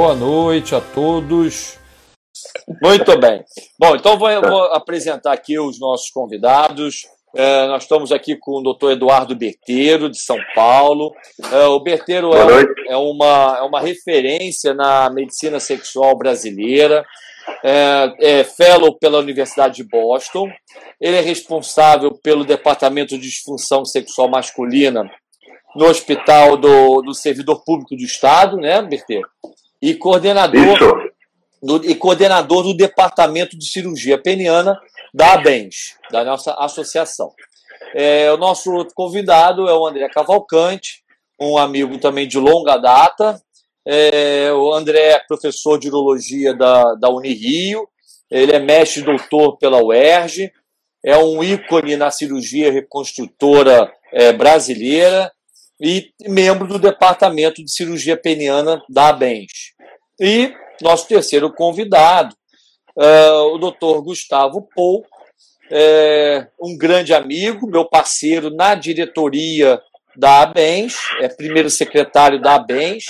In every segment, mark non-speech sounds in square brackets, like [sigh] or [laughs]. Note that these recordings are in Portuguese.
Boa noite a todos. Muito bem. Bom, então vou, vou apresentar aqui os nossos convidados. É, nós estamos aqui com o doutor Eduardo Berteiro, de São Paulo. É, o Berteiro é, é, uma, é uma referência na medicina sexual brasileira. É, é fellow pela Universidade de Boston. Ele é responsável pelo Departamento de Disfunção Sexual Masculina no Hospital do, do Servidor Público do Estado, né, Berteiro? E coordenador, do, e coordenador do Departamento de Cirurgia Peniana da ABENS, da nossa associação. É, o nosso convidado é o André Cavalcante, um amigo também de longa data. É, o André é professor de urologia da, da Unirio, ele é mestre doutor pela UERJ, é um ícone na cirurgia reconstrutora é, brasileira e membro do Departamento de Cirurgia Peniana da ABENS. E nosso terceiro convidado, é, o doutor Gustavo Pou, é, um grande amigo, meu parceiro na diretoria da ABENS, é primeiro secretário da ABENS.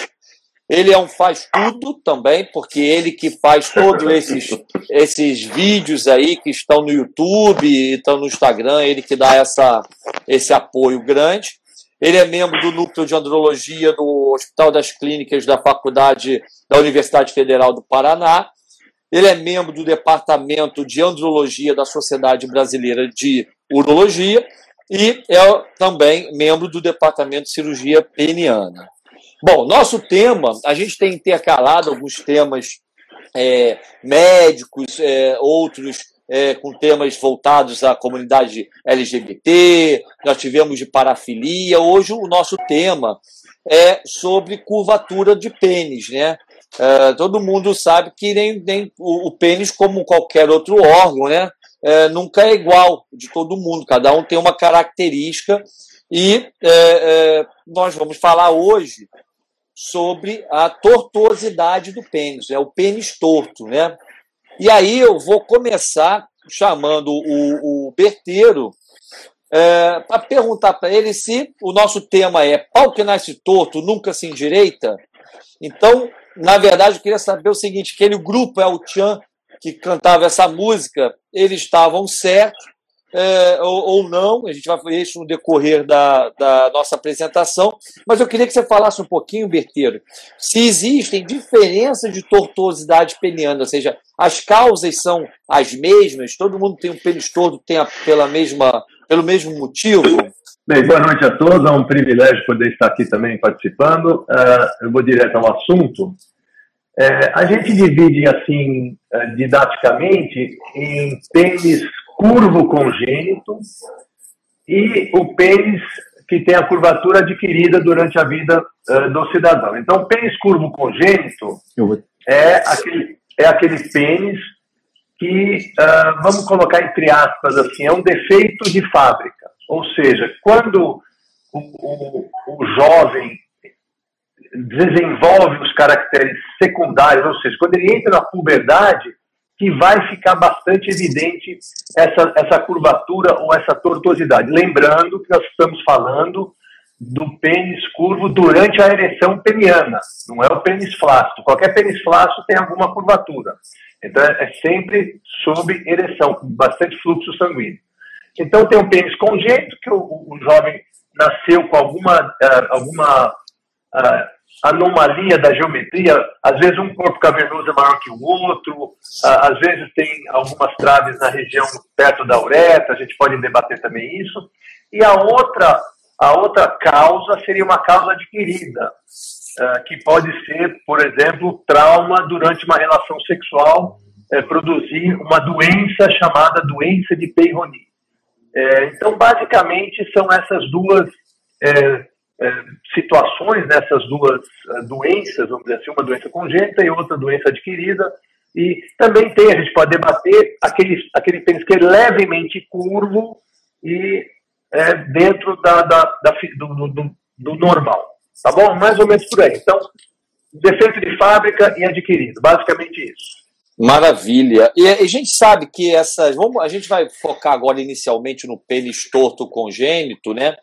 Ele é um faz-tudo também, porque ele que faz todos esses, esses vídeos aí que estão no YouTube, estão no Instagram, ele que dá essa, esse apoio grande. Ele é membro do Núcleo de Andrologia do Hospital das Clínicas da Faculdade da Universidade Federal do Paraná. Ele é membro do Departamento de Andrologia da Sociedade Brasileira de Urologia e é também membro do Departamento de Cirurgia Peniana. Bom, nosso tema, a gente tem intercalado alguns temas é, médicos, é, outros é, com temas voltados à comunidade LGBT, nós tivemos de parafilia. Hoje o nosso tema é sobre curvatura de pênis, né? É, todo mundo sabe que nem, nem o, o, pênis, como qualquer outro órgão, né? É, nunca é igual de todo mundo, cada um tem uma característica e é, é, nós vamos falar hoje sobre a tortuosidade do pênis, é o pênis torto, né? E aí eu vou começar chamando o, o Berteiro é, para perguntar para ele se o nosso tema é pau que nasce torto, nunca se endireita. Então, na verdade, eu queria saber o seguinte: aquele grupo é o Tchan que cantava essa música, eles estavam certos é, ou, ou, não, a gente vai ver isso no decorrer da, da nossa apresentação, mas eu queria que você falasse um pouquinho, Berteiro, se existem diferenças de tortuosidade peniana, ou seja, as causas são as mesmas, todo mundo tem um pênis torto tem a, pela mesma, pelo mesmo motivo? Bem, boa noite a todos, é um privilégio poder estar aqui também participando. Uh, eu vou direto ao assunto. É, a gente divide assim, uh, didaticamente, em pênis curvo congênito e o pênis que tem a curvatura adquirida durante a vida uh, do cidadão. Então, pênis curvo congênito é aquele, é aquele pênis que, uh, vamos colocar entre aspas assim, é um defeito de fábrica. Ou seja, quando o, o, o jovem desenvolve os caracteres secundários, ou seja, quando ele entra na puberdade, que vai ficar bastante evidente essa, essa curvatura ou essa tortuosidade. Lembrando que nós estamos falando do pênis curvo durante a ereção peniana, não é o pênis flácido. Qualquer pênis flácido tem alguma curvatura. Então é sempre sob ereção, com bastante fluxo sanguíneo. Então tem um pênis congênito, que o, o jovem nasceu com alguma, uh, alguma uh, anomalia da geometria, às vezes um corpo cavernoso é maior que o outro, às vezes tem algumas traves na região perto da uretra, a gente pode debater também isso. E a outra, a outra causa seria uma causa adquirida, que pode ser, por exemplo, trauma durante uma relação sexual, é, produzir uma doença chamada doença de Peyronie. É, então, basicamente, são essas duas é, é, situações nessas duas é, doenças, vamos dizer assim, uma doença congênita e outra doença adquirida. E também tem, a gente pode debater aquele, aquele pênis que é levemente curvo e é, dentro da, da, da do, do, do, normal. Tá bom? Mais ou menos por aí. Então, defeito de fábrica e adquirido. Basicamente isso. Maravilha. E a gente sabe que essas. Vamos, a gente vai focar agora inicialmente no pênis torto congênito, né?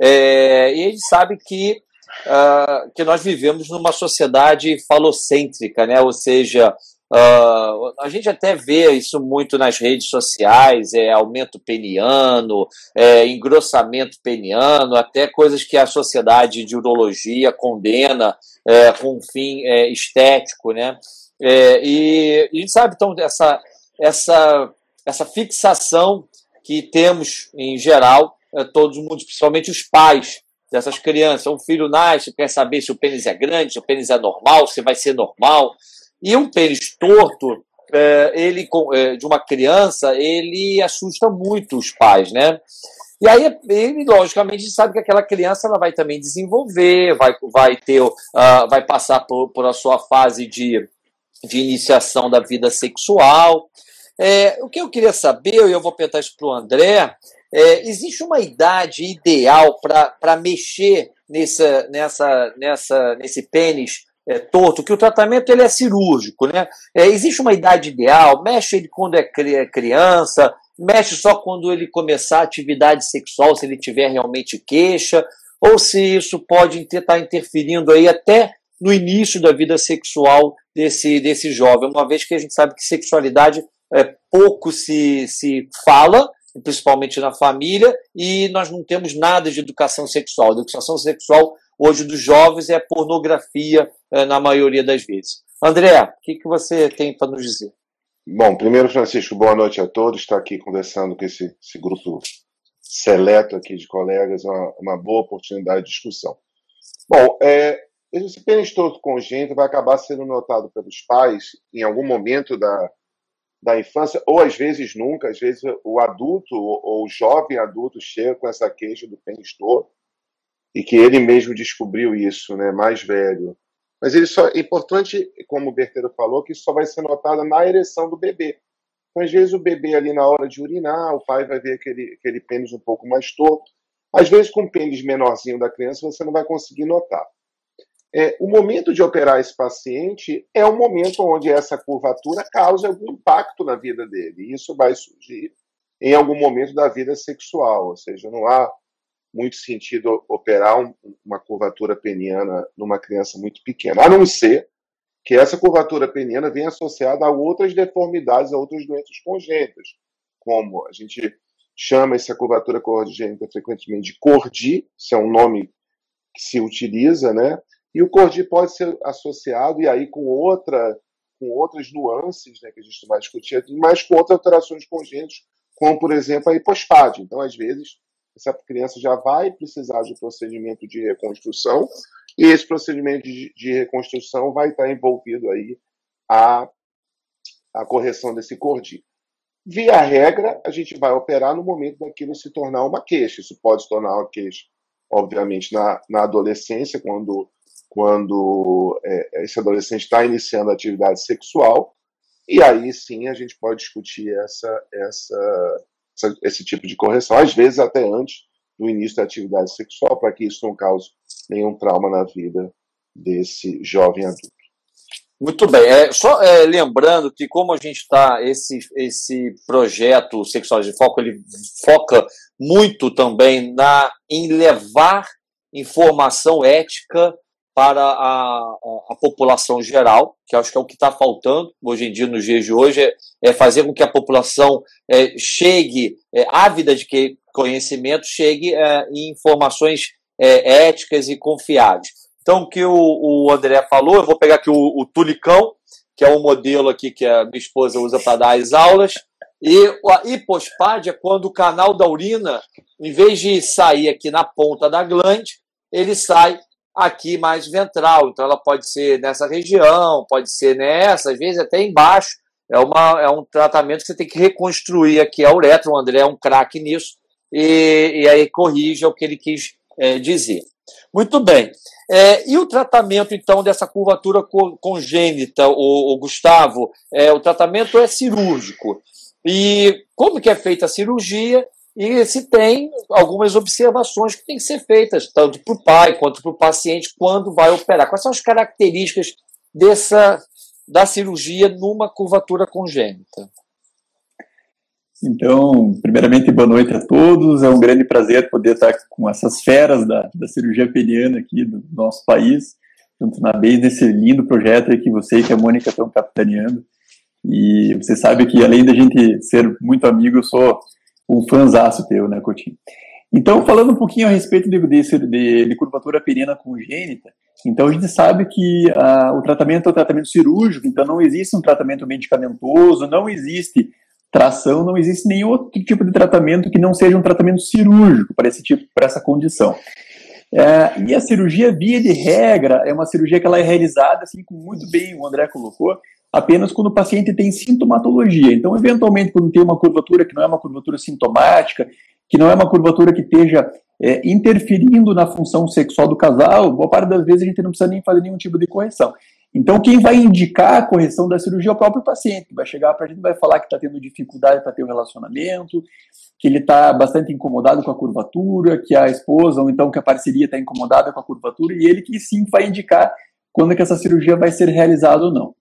É, e a gente sabe que uh, que nós vivemos numa sociedade falocêntrica, né? ou seja, Uh, a gente até vê isso muito nas redes sociais, é aumento peniano, é, engrossamento peniano, até coisas que a sociedade de urologia condena é, com um fim é, estético, né? É, e, a gente sabe, então, essa, essa, essa fixação que temos em geral, todos mundo, principalmente os pais dessas crianças. Um filho nasce, quer saber se o pênis é grande, se o pênis é normal, se vai ser normal. E um pênis torto, é, ele é, de uma criança, ele assusta muito os pais, né? E aí ele, logicamente, sabe que aquela criança ela vai também desenvolver, vai, vai ter, uh, vai passar por, por a sua fase de, de iniciação da vida sexual. É, o que eu queria saber, e eu vou perguntar isso para o André, é, existe uma idade ideal para mexer nessa, nessa, nessa, nesse pênis é, torto, que o tratamento ele é cirúrgico, né? É, existe uma idade ideal, mexe ele quando é criança, mexe só quando ele começar a atividade sexual, se ele tiver realmente queixa, ou se isso pode estar tá interferindo aí até no início da vida sexual desse, desse jovem, uma vez que a gente sabe que sexualidade é, pouco se, se fala, principalmente na família, e nós não temos nada de educação sexual. Educação sexual hoje dos jovens é pornografia é, na maioria das vezes. André, o que, que você tem para nos dizer? Bom, primeiro, Francisco, boa noite a todos. Estar aqui conversando com esse, esse grupo seleto aqui de colegas, é uma, uma boa oportunidade de discussão. Bom, é, esse pênis todo congênito vai acabar sendo notado pelos pais em algum momento da, da infância, ou às vezes nunca, às vezes o adulto ou o jovem adulto chega com essa queixa do pênis torto e que ele mesmo descobriu isso, né, mais velho. Mas ele só é importante, como o Berteiro falou, que só vai ser notado na ereção do bebê. Então, às vezes o bebê ali na hora de urinar, o pai vai ver aquele, aquele pênis um pouco mais torto. Às vezes com o pênis menorzinho da criança você não vai conseguir notar. É, o momento de operar esse paciente é o momento onde essa curvatura causa algum impacto na vida dele. E isso vai surgir em algum momento da vida sexual, ou seja, não há muito sentido operar um, uma curvatura peniana numa criança muito pequena, a não ser que essa curvatura peniana venha associada a outras deformidades, a outras doenças congênitas, como a gente chama essa curvatura congênita frequentemente de cordi, isso é um nome que se utiliza, né? E o cordi pode ser associado, e aí com outra com outras nuances, né, que a gente vai discutir mas com outras alterações congênitas, como, por exemplo, a hipospade. Então, às vezes, essa criança já vai precisar de procedimento de reconstrução e esse procedimento de, de reconstrução vai estar envolvido aí a, a correção desse cordi. Via regra, a gente vai operar no momento daquilo se tornar uma queixa. Isso pode se tornar uma queixa, obviamente, na, na adolescência, quando, quando é, esse adolescente está iniciando a atividade sexual, e aí sim a gente pode discutir essa, essa, essa, esse tipo de correção, às vezes até antes do início da atividade sexual, para que isso não cause nenhum trauma na vida desse jovem adulto. Muito bem. É, só é, lembrando que como a gente está, esse, esse projeto Sexual de Foco, ele foca muito também na, em levar informação ética para a, a, população geral, que acho que é o que está faltando hoje em dia, nos dias de hoje, é, é fazer com que a população é, chegue, é, ávida de que conhecimento, chegue é, em informações é, éticas e confiáveis. Então, o que o, o, André falou, eu vou pegar aqui o, o Tulicão, que é um modelo aqui que a minha esposa usa para dar as aulas, e a hipospade é quando o canal da urina, em vez de sair aqui na ponta da glande, ele sai aqui mais ventral. Então ela pode ser nessa região, pode ser nessa, às vezes até embaixo. É, uma, é um tratamento que você tem que reconstruir aqui a uretra. O André é um craque nisso e, e aí corrige o que ele quis é, dizer. Muito bem. É, e o tratamento, então, dessa curvatura congênita, o, o Gustavo? É, o tratamento é cirúrgico. E como que é feita a cirurgia? E se tem algumas observações que têm que ser feitas, tanto para o pai quanto para o paciente, quando vai operar. Quais são as características dessa, da cirurgia numa curvatura congênita? Então, primeiramente, boa noite a todos. É um grande prazer poder estar com essas feras da, da cirurgia peniana aqui do nosso país, junto na BES, nesse lindo projeto que você e que a Mônica estão capitaneando. E você sabe que, além da gente ser muito amigo, eu sou um fãzaço teu, né, Coutinho? Então, falando um pouquinho a respeito de, de, de curvatura peniana congênita, então a gente sabe que uh, o tratamento é um tratamento cirúrgico, então não existe um tratamento medicamentoso, não existe tração, não existe nenhum outro tipo de tratamento que não seja um tratamento cirúrgico para esse tipo, para essa condição. É, e a cirurgia, via de regra, é uma cirurgia que ela é realizada, assim muito bem o André colocou, apenas quando o paciente tem sintomatologia. Então, eventualmente, quando tem uma curvatura que não é uma curvatura sintomática, que não é uma curvatura que esteja é, interferindo na função sexual do casal, boa parte das vezes a gente não precisa nem fazer nenhum tipo de correção. Então, quem vai indicar a correção da cirurgia é o próprio paciente, que vai chegar para a gente vai falar que está tendo dificuldade para ter um relacionamento, que ele está bastante incomodado com a curvatura, que a esposa ou então que a parceria está incomodada com a curvatura, e ele que sim vai indicar quando que essa cirurgia vai ser realizada ou não.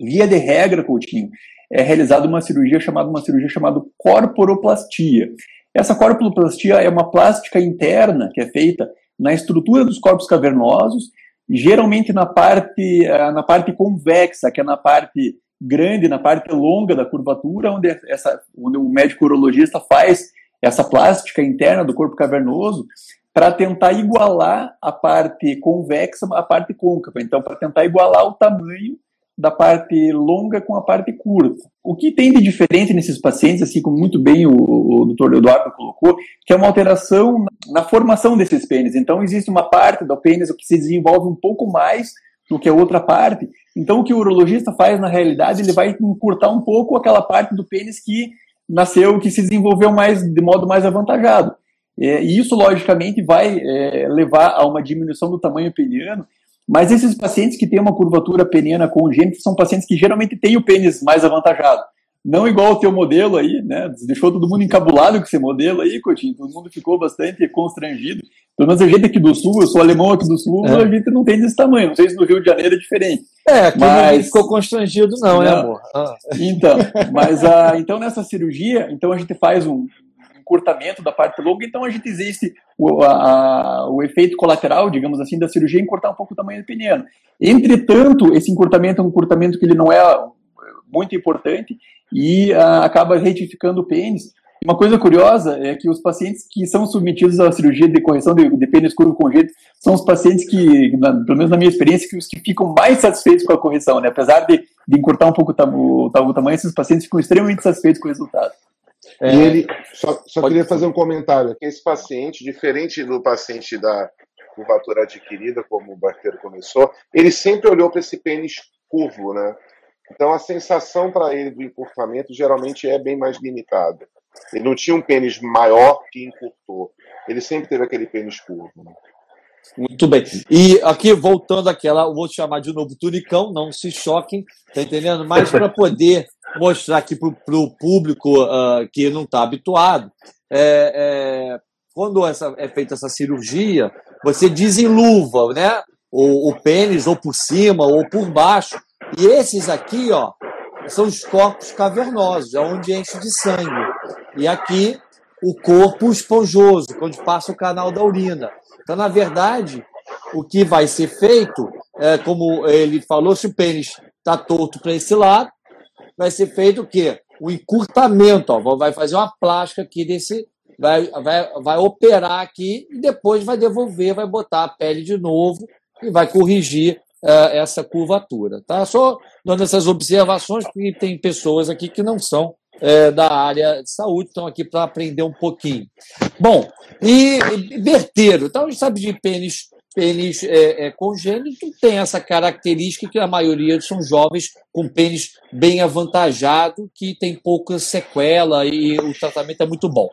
Via de regra, Coutinho, é realizada uma cirurgia chamada uma cirurgia chamada corporoplastia. Essa corporoplastia é uma plástica interna que é feita na estrutura dos corpos cavernosos, geralmente na parte, eh, na parte convexa, que é na parte grande, na parte longa da curvatura, onde, essa, onde o médico urologista faz essa plástica interna do corpo cavernoso para tentar igualar a parte convexa à parte côncava. Então, para tentar igualar o tamanho da parte longa com a parte curta. O que tem de diferente nesses pacientes, assim como muito bem o, o Dr. Eduardo colocou, que é uma alteração na formação desses pênis. Então, existe uma parte do pênis que se desenvolve um pouco mais do que a outra parte. Então, o que o urologista faz, na realidade, ele vai encurtar um pouco aquela parte do pênis que nasceu, que se desenvolveu mais de modo mais avantajado. É, e isso, logicamente, vai é, levar a uma diminuição do tamanho peniano mas esses pacientes que têm uma curvatura peniana congênita são pacientes que geralmente têm o pênis mais avantajado. Não igual o teu modelo aí, né? Deixou todo mundo encabulado com esse modelo aí, Coutinho. Todo mundo ficou bastante constrangido. Pelo menos a gente aqui do Sul, eu sou alemão aqui do Sul, é. a gente não tem desse tamanho. Não sei se no Rio de Janeiro é diferente. É, aqui mas... não ficou constrangido não, né, amor? Ah. Então, mas uh, então nessa cirurgia, então a gente faz um, encurtamento da parte longa, então a gente existe o, a, o efeito colateral, digamos assim, da cirurgia encurtar um pouco o tamanho do peniano. Entretanto, esse encurtamento é um encurtamento que ele não é muito importante e a, acaba retificando o pênis. Uma coisa curiosa é que os pacientes que são submetidos à cirurgia de correção de, de pênis curvo congênito são os pacientes que, na, pelo menos na minha experiência, que os que ficam mais satisfeitos com a correção, né? Apesar de, de encurtar um pouco o, o, o tamanho, esses pacientes ficam extremamente satisfeitos com o resultado. É, e ele, só, só queria fazer um comentário, que esse paciente, diferente do paciente da curvatura adquirida, como o Barteiro começou, ele sempre olhou para esse pênis curvo, né? Então a sensação para ele do encurtamento geralmente é bem mais limitada. Ele não tinha um pênis maior que encurtou. Ele sempre teve aquele pênis curvo. Né? Muito bem. E aqui, voltando àquela, vou chamar de novo tunicão, não se choquem, tá entendendo? Mas para poder mostrar aqui para o público uh, que não está habituado, é, é, quando essa, é feita essa cirurgia, você desenluva, né? O, o pênis ou por cima ou por baixo. E esses aqui, ó, são os corpos cavernosos, é onde enche de sangue. E aqui o corpo esponjoso, onde passa o canal da urina. Então, na verdade, o que vai ser feito, é, como ele falou, se o pênis está torto para esse lado, vai ser feito o quê? O encurtamento, ó, vai fazer uma plástica aqui desse, vai, vai, vai operar aqui e depois vai devolver, vai botar a pele de novo e vai corrigir uh, essa curvatura. Tá? Só dando essas observações, porque tem pessoas aqui que não são é, da área de saúde, estão aqui para aprender um pouquinho. Bom, e, e berteiro, então a gente sabe de pênis, pênis é, é, congênito, tem essa característica que a maioria são jovens com pênis bem avantajado, que tem pouca sequela e o tratamento é muito bom.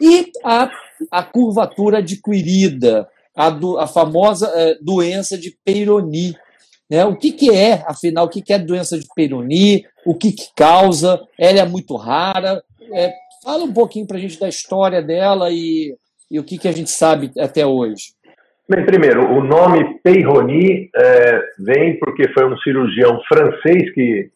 E a, a curvatura adquirida, a, do, a famosa é, doença de Peyronie, né? O que, que é, afinal, o que, que é doença de Peyronie, o que, que causa, ela é muito rara. É, fala um pouquinho para a gente da história dela e, e o que, que a gente sabe até hoje. Bem, primeiro, o nome Peyronie é, vem porque foi um cirurgião francês que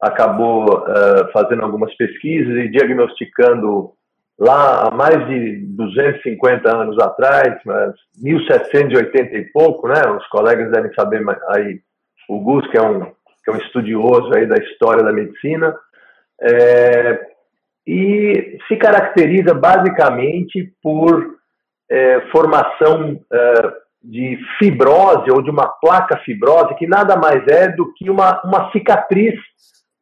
acabou uh, fazendo algumas pesquisas e diagnosticando lá há mais de 250 anos atrás, mas 1780 e pouco, né? Os colegas devem saber aí, o Gus, que é um, que é um estudioso aí da história da medicina, é, e se caracteriza basicamente por é, formação é, de fibrose ou de uma placa fibrosa, que nada mais é do que uma, uma cicatriz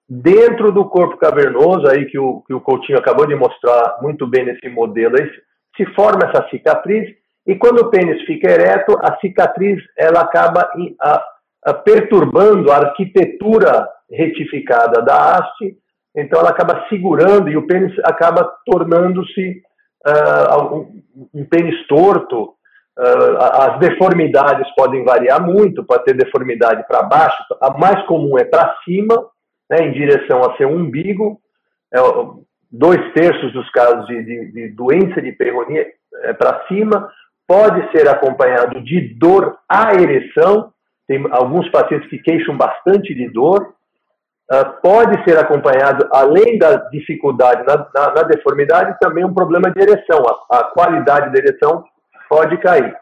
dentro do corpo cavernoso, aí que o, que o Coutinho acabou de mostrar muito bem nesse modelo, aí, se forma essa cicatriz, e quando o pênis fica ereto, a cicatriz ela acaba a, a, perturbando a arquitetura retificada da haste, então ela acaba segurando e o pênis acaba tornando-se uh, um, pênis torto. Uh, as deformidades podem variar muito, pode ter deformidade para baixo, a mais comum é para cima, né, em direção a seu umbigo. É, dois terços dos casos de, de, de doença de perronia é para cima. Pode ser acompanhado de dor à ereção. Tem alguns pacientes que queixam bastante de dor. Uh, pode ser acompanhado, além da dificuldade na, na, na, deformidade, também um problema de ereção. A, a qualidade da ereção pode cair.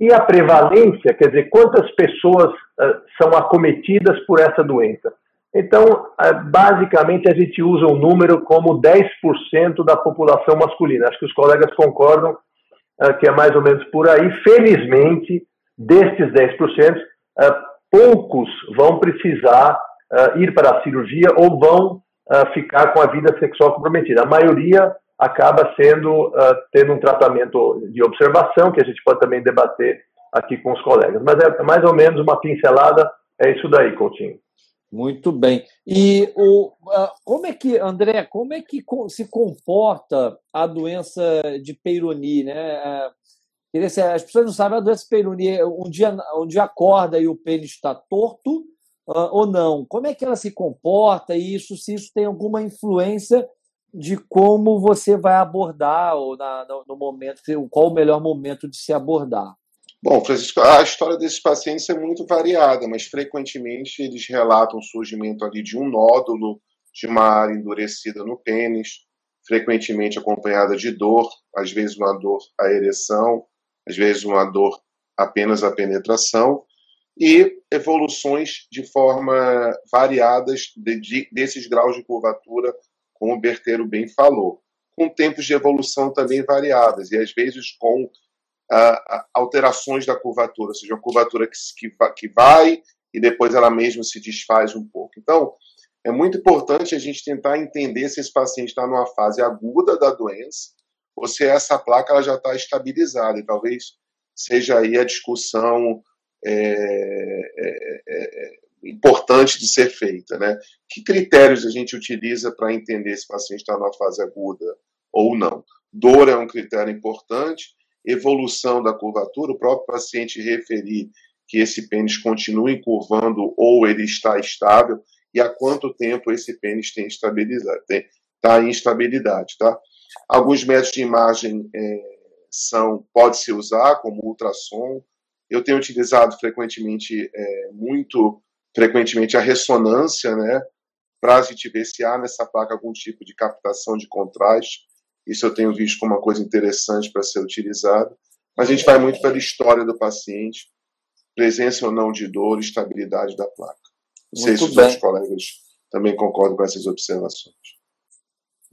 E a prevalência, quer dizer, quantas pessoas uh, são acometidas por essa doença? Então, é, basicamente, a gente usa um número como 10% da população masculina. Acho que os colegas concordam é, que é mais ou menos por aí. Felizmente, destes 10%, é, poucos vão precisar ir para a cirurgia ou vão ficar com a vida sexual comprometida. A maioria acaba sendo tendo um tratamento de observação, que a gente pode também debater aqui com os colegas. Mas é mais ou menos uma pincelada, é isso daí, Coutinho. Muito bem. E o, como é que, André, como é que se comporta a doença de Peyronie, né? As pessoas não sabem a doença de Peyronie. Um dia, um dia acorda e o pênis está torto ou não? Como é que ela se comporta e isso, se isso tem alguma influência de como você vai abordar ou na, no, no momento, qual o melhor momento de se abordar? Bom, Francisco, a história desses pacientes é muito variada, mas frequentemente eles relatam o surgimento ali de um nódulo, de uma área endurecida no pênis, frequentemente acompanhada de dor, às vezes uma dor à ereção, às vezes uma dor apenas à penetração, e evoluções de forma variadas de, de, desses graus de curvatura, como o Berteiro bem falou, com tempos de evolução também variadas, e às vezes com uh, alterações da curvatura, ou seja, uma curvatura que, que vai e depois ela mesma se desfaz um pouco. Então, é muito importante a gente tentar entender se esse paciente está numa fase aguda da doença ou se essa placa ela já está estabilizada. E talvez seja aí a discussão é, é, é, importante de ser feita. Né? Que critérios a gente utiliza para entender se o paciente está numa fase aguda ou não? Dor é um critério importante, evolução da curvatura, o próprio paciente referir que esse pênis continue curvando ou ele está estável e há quanto tempo esse pênis tem estabilidade, está em instabilidade, tá? Alguns métodos de imagem é, são pode se usar como ultrassom. Eu tenho utilizado frequentemente é, muito frequentemente a ressonância, né, para a gente ver se há nessa placa algum tipo de captação de contraste. Isso eu tenho visto como uma coisa interessante para ser utilizada. Mas a gente vai muito pela história do paciente, presença ou não de dor, estabilidade da placa. Não sei se os outros colegas também concordam com essas observações.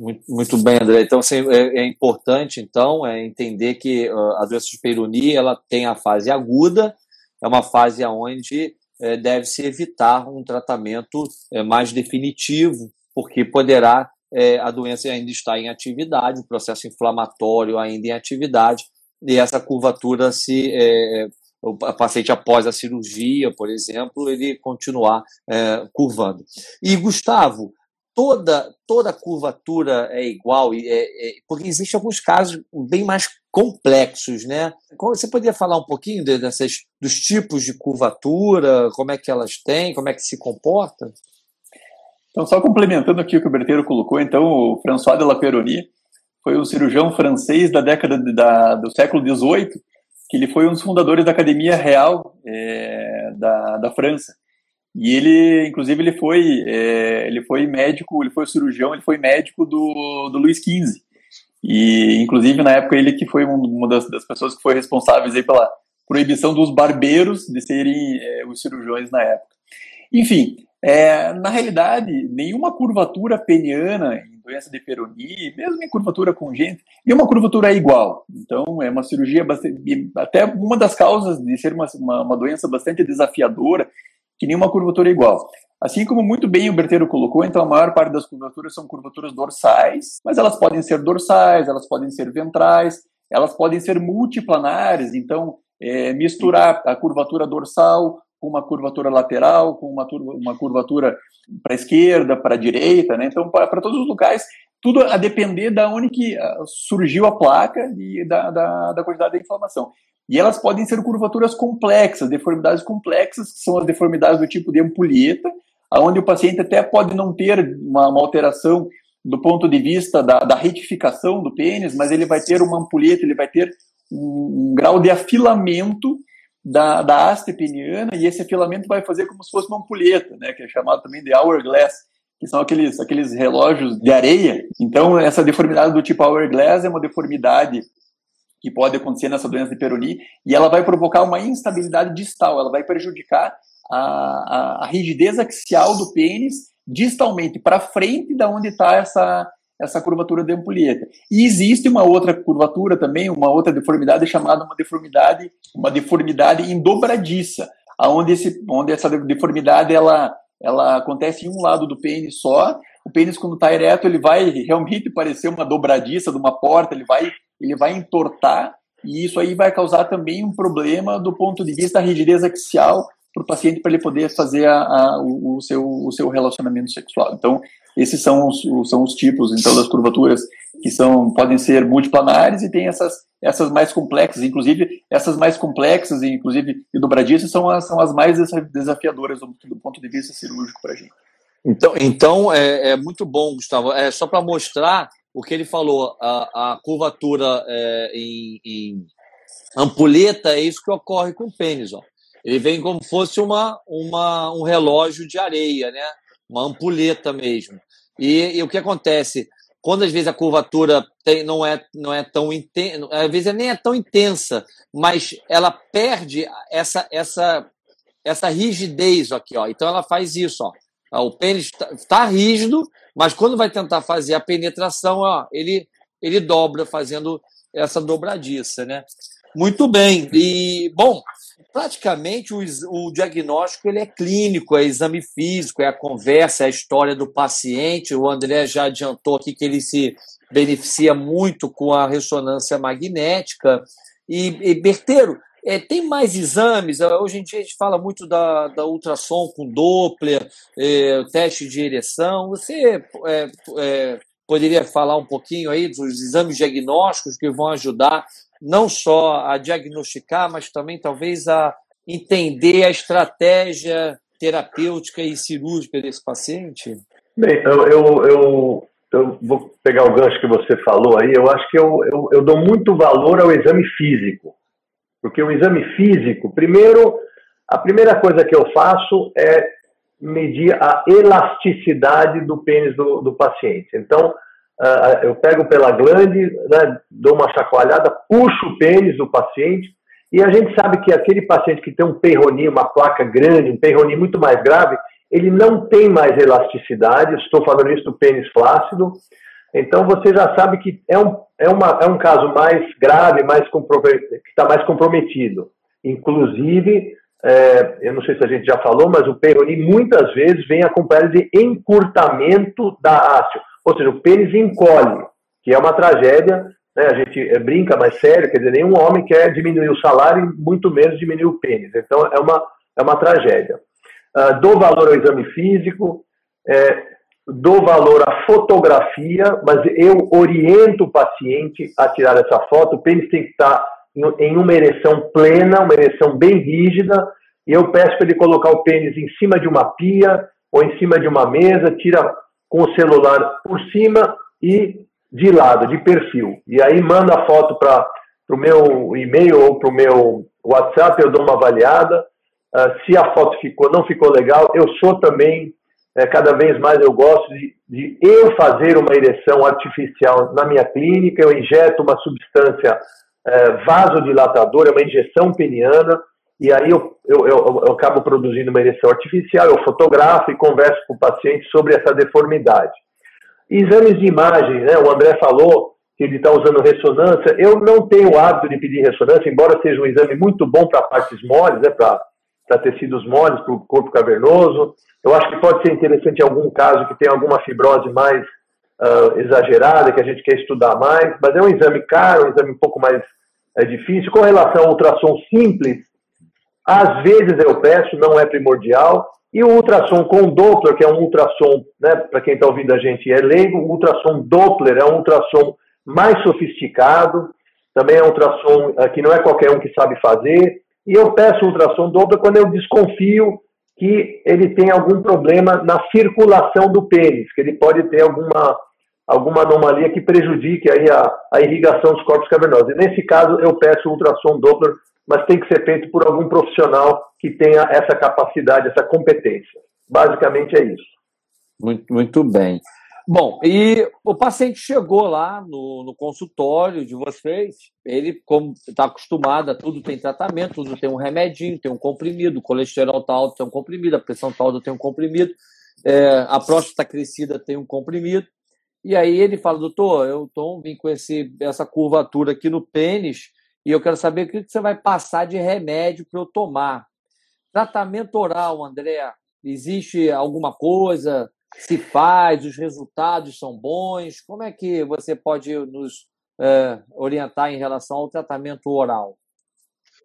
Muito, muito bem, André. Então, assim, é, é, importante, então, é entender que uh, a doença de Peyronie ela tem a fase aguda, é uma fase onde é, deve-se evitar um tratamento é, mais definitivo, porque poderá é, a doença ainda está em atividade, o processo inflamatório ainda em atividade, e essa curvatura se é, o paciente após a cirurgia, por exemplo, ele continuar é, curvando. E Gustavo, toda toda curvatura é igual, é, é, porque existem alguns casos bem mais complexos, né? Você poderia falar um pouquinho dessas, dos tipos de curvatura, como é que elas têm, como é que se comporta? Então, só complementando aqui o que o Berteiro colocou, então, o François de la Péronie foi um cirurgião francês da década de, da, do século XVIII, que ele foi um dos fundadores da Academia Real é, da, da França. E ele, inclusive, ele foi, é, ele foi médico, ele foi cirurgião, ele foi médico do, do Luiz XV. E, inclusive, na época, ele que foi uma das, das pessoas que foi responsáveis aí pela proibição dos barbeiros de serem é, os cirurgiões na época. Enfim, é, na realidade, nenhuma curvatura peniana em doença de Peyronie, mesmo em curvatura congênita, nenhuma curvatura é igual. Então, é uma cirurgia bastante. Até uma das causas de ser uma, uma, uma doença bastante desafiadora, que nenhuma curvatura é igual. Assim como muito bem o Berteiro colocou, então a maior parte das curvaturas são curvaturas dorsais, mas elas podem ser dorsais, elas podem ser ventrais, elas podem ser multiplanares, então é, misturar a curvatura dorsal com uma curvatura lateral, com uma, uma curvatura para a esquerda, para a direita, né? Então, para todos os locais, tudo a depender da onde que ah, surgiu a placa e da, da, da quantidade da inflamação. E elas podem ser curvaturas complexas, deformidades complexas, que são as deformidades do tipo de ampulheta, onde o paciente até pode não ter uma, uma alteração do ponto de vista da, da, retificação do pênis, mas ele vai ter uma ampulheta, ele vai ter um, um grau de afilamento da, da haste peniana, e esse afilamento vai fazer como se fosse uma ampulheta, né, que é chamado também de hourglass, que são aqueles, aqueles relógios de areia. Então, essa deformidade do tipo hourglass é uma deformidade que pode acontecer nessa doença de Peyronie, e ela vai provocar uma instabilidade distal, ela vai prejudicar a, a, a rigidez axial do pênis distalmente para frente da onde está essa, essa curvatura de ampulheta. E existe uma outra curvatura também, uma outra deformidade chamada uma deformidade, uma deformidade dobradiça, aonde esse, onde essa deformidade ela, ela acontece em um lado do pênis só. O pênis quando está ereto ele vai realmente parecer uma dobradiça de uma porta, ele vai ele vai entortar e isso aí vai causar também um problema do ponto de vista da rigidez axial para o paciente para ele poder fazer a, a, o, o, seu, o seu relacionamento sexual. Então, esses são os, são os tipos então das curvaturas que são podem ser multiplanares e tem essas essas mais complexas, inclusive essas mais complexas e inclusive e dobradiças são as, são as mais desafiadoras do, do ponto de vista cirúrgico para a gente. Então, então é, é, muito bom, Gustavo. É só para mostrar o que ele falou, a, a curvatura é, em, em ampulheta é isso que ocorre com o pênis, ó. Ele vem como fosse uma, uma, um relógio de areia, né? uma ampulheta mesmo. E, e o que acontece? Quando às vezes a curvatura tem, não, é, não é tão intensa, às vezes nem é tão intensa, mas ela perde essa, essa, essa rigidez aqui. Ó. Então ela faz isso. Ó. O pênis está tá rígido, mas quando vai tentar fazer a penetração, ó, ele, ele dobra fazendo essa dobradiça. Né? Muito bem. E, bom, praticamente o, o, diagnóstico ele é clínico, é exame físico, é a conversa, é a história do paciente. O André já adiantou aqui que ele se beneficia muito com a ressonância magnética. E, e Berteiro, é, tem mais exames? Hoje em dia a gente fala muito da, da ultrassom com Doppler, é, teste de ereção. Você é, é poderia falar um pouquinho aí dos exames diagnósticos que vão ajudar não só a diagnosticar, mas também talvez a entender a estratégia terapêutica e cirúrgica desse paciente? Bem, eu, eu, eu, eu vou pegar o gancho que você falou aí. Eu acho que eu, eu, eu dou muito valor ao exame físico. Porque o exame físico, primeiro, a primeira coisa que eu faço é medir a elasticidade do pênis do, do paciente. Então, uh, eu pego pela glande, né, dou uma chacoalhada, puxo o pênis do paciente, e a gente sabe que aquele paciente que tem um perroninho, uma placa grande, um perroninho muito mais grave, ele não tem mais elasticidade, estou falando isso do pênis flácido, então você já sabe que é um, é uma, é um caso mais grave, mais que está mais comprometido. Inclusive, é, eu não sei se a gente já falou, mas o peroni muitas vezes vem acompanhado de encurtamento da haste. Ou seja, o pênis encolhe, que é uma tragédia. Né? A gente é, brinca, mas sério, quer dizer, nenhum homem quer diminuir o salário e muito menos diminuir o pênis. Então é uma, é uma tragédia. Uh, dou valor ao exame físico, é, dou valor à fotografia, mas eu oriento o paciente a tirar essa foto. O pênis tem que estar em uma ereção plena, uma ereção bem rígida, e eu peço para ele colocar o pênis em cima de uma pia ou em cima de uma mesa, tira com o celular por cima e de lado, de perfil. E aí manda a foto para o meu e-mail ou para o meu WhatsApp, eu dou uma avaliada. uh, se a foto ficou, não ficou legal. Eu sou também, é, cada vez mais eu gosto de, de, eu fazer uma ereção artificial na minha clínica. Eu injeto uma substância é, vasodilatadora, uma injeção peniana, e aí eu, eu, eu, eu acabo produzindo uma ereção artificial. Eu fotografo e converso com o paciente sobre essa deformidade. Exames de imagem, né? O André falou que ele está usando ressonância. Eu não tenho o hábito de pedir ressonância, embora seja um exame muito bom para partes moles, né? Para tecidos moles, para o corpo cavernoso. Eu acho que pode ser interessante em algum caso que tem alguma fibrose mais uh, exagerada, que a gente quer estudar mais, mas é um exame caro, um exame um pouco mais é, difícil. Com relação ao ultrassom simples, às vezes eu peço, não é primordial. E o ultrassom com Doppler, que é um ultrassom, né, para quem está ouvindo a gente é leigo, o ultrassom Doppler é um ultrassom mais sofisticado, também é um ultrassom uh, que não é qualquer um que sabe fazer. E eu peço ultrassom Doppler quando eu desconfio que ele tem algum problema na circulação do pênis, que ele pode ter alguma, alguma anomalia que prejudique aí a, a irrigação dos corpos cavernosos. E nesse caso, eu peço ultrassom Doppler mas tem que ser feito por algum profissional que tenha essa capacidade, essa competência. Basicamente é isso. Muito, muito bem. Bom, e o paciente chegou lá no, no consultório de vocês, ele, como está acostumado a tudo tem tratamento, tudo tem um remedinho, tem um comprimido, o colesterol está alto, tem um comprimido, a pressão está alta, tem um comprimido, é, a próstata crescida tem um comprimido. E aí ele fala, doutor, eu tô, vim com esse, essa curvatura aqui no pênis, e eu quero saber o que você vai passar de remédio para eu tomar. Tratamento oral, André, existe alguma coisa? Se faz? Os resultados são bons? Como é que você pode nos é, orientar em relação ao tratamento oral?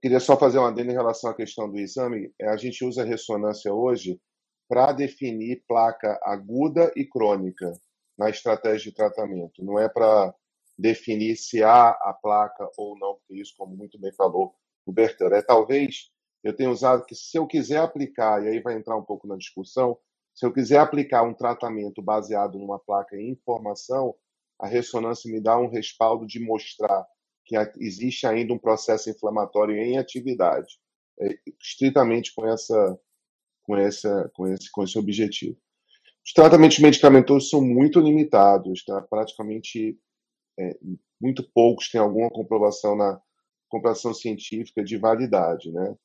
Queria só fazer uma adendo em relação à questão do exame. É, a gente usa ressonância hoje para definir placa aguda e crônica na estratégia de tratamento. Não é para definir se há a placa ou não, porque isso, como muito bem falou o Bertrand, é talvez eu tenha usado que se eu quiser aplicar, e aí vai entrar um pouco na discussão, se eu quiser aplicar um tratamento baseado numa placa em informação, a ressonância me dá um respaldo de mostrar que existe ainda um processo inflamatório em atividade, é, estritamente com essa com essa com esse com esse objetivo. Os tratamentos medicamentosos são muito limitados, tá? Praticamente é, muito poucos têm alguma comprovação na comprovação científica de validade, né?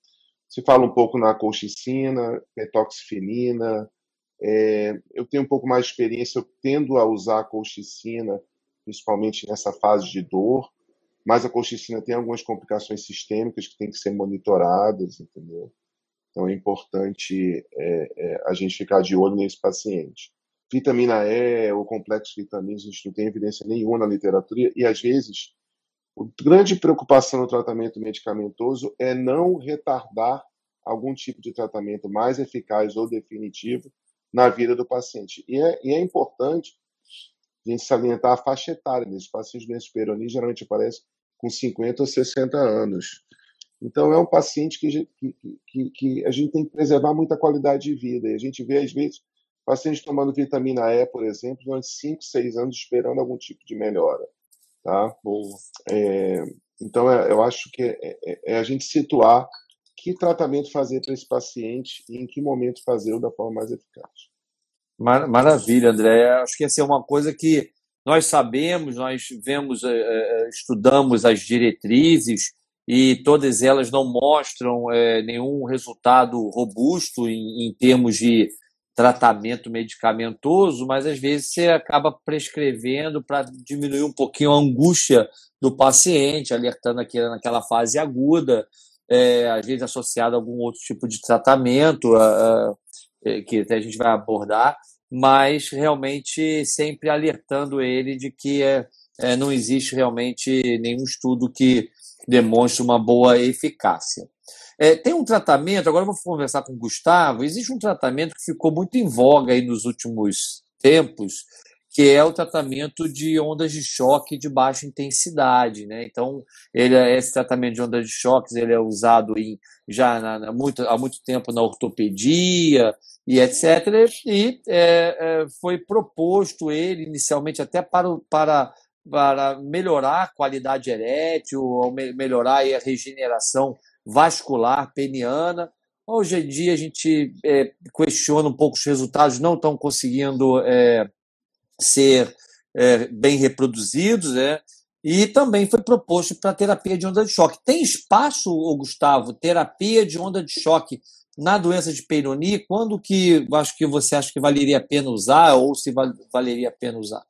Se fala um pouco na colchicina, petoxifenina. É, eu tenho um pouco mais de experiência, eu tendo a usar a colchicina, principalmente nessa fase de dor, mas a colchicina tem algumas complicações sistêmicas que têm que ser monitoradas, entendeu? Então é importante é, é, a gente ficar de olho nesse paciente vitamina E ou complexo vitaminas, a gente não tem evidência nenhuma na literatura, e às vezes a grande preocupação no tratamento medicamentoso é não retardar algum tipo de tratamento mais eficaz ou definitivo na vida do paciente. E é, e é importante a gente salientar a faixa etária desses pacientes doença peronis, geralmente aparece com 50 ou 60 anos. Então, é um paciente que, que, que, a gente tem que preservar muita qualidade de vida. E a gente vê, às vezes, Paciente tomando vitamina E, por exemplo, durante 5, 6 anos esperando algum tipo de melhora. Tá? É, então, é, eu acho que é, é, é, a gente situar que tratamento fazer para esse paciente e em que momento fazê-lo da forma mais eficaz. Maravilha, André. Acho que essa é uma coisa que nós sabemos, nós vemos, é, é, estudamos as diretrizes e todas elas não mostram nenhum resultado robusto em termos de tratamento medicamentoso, mas às vezes você acaba prescrevendo para diminuir um pouquinho a angústia do paciente, alertando aqui naquela fase aguda, é, às vezes associado a algum outro tipo de tratamento é, que até a gente vai abordar, mas realmente sempre alertando ele de que é, é, não existe realmente nenhum estudo que demonstre uma boa eficácia. É, tem um tratamento, agora vou conversar com o Gustavo, existe um tratamento que ficou muito em voga aí nos últimos tempos, que é o tratamento de ondas de choque de baixa intensidade, né? Então, ele, é, esse tratamento de ondas de choques ele é usado em, já na, muito, há muito tempo na ortopedia e etc. E é, é, foi proposto ele inicialmente até para, para, para melhorar a qualidade erétil, melhorar a regeneração vascular peniana, Hoje em dia a gente é, questiona um pouco os resultados, não estão conseguindo é, ser é, bem reproduzidos, né? E também foi proposto para terapia de onda de choque. Tem espaço, Gustavo, terapia de onda de choque na doença de Peyronie? Quando que acho que você acha que valeria a pena usar ou se valeria a pena usar?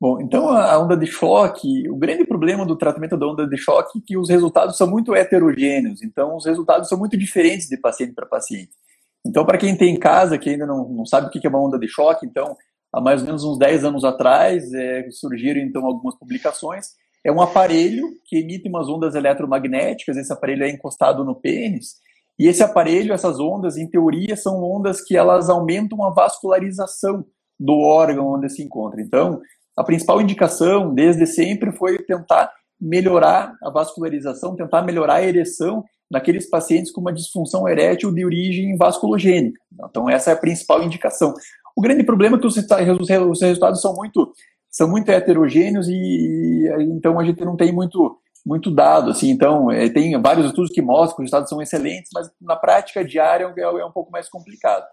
Bom, então a onda de choque, o grande problema do tratamento da onda de choque é que os resultados são muito heterogêneos, então os resultados são muito diferentes de paciente para paciente. Então, para quem tem em casa, que ainda não, não sabe o que é uma onda de choque, então, há mais ou menos uns 10 anos atrás, é, surgiram então algumas publicações. É um aparelho que emite umas ondas eletromagnéticas, esse aparelho é encostado no pênis, e esse aparelho, essas ondas, em teoria, são ondas que elas aumentam a vascularização do órgão onde se encontra. Então, a principal indicação, desde sempre, foi tentar melhorar a vascularização, tentar melhorar a ereção naqueles pacientes com uma disfunção erétil de origem vasculogênica. Então, essa é a principal indicação. O grande problema é que os resultados são muito, são muito heterogêneos e, então a gente não tem muito, muito dado. Assim, então, é, tem vários estudos que mostram que os resultados são excelentes, mas na prática diária é, é um pouco mais complicado.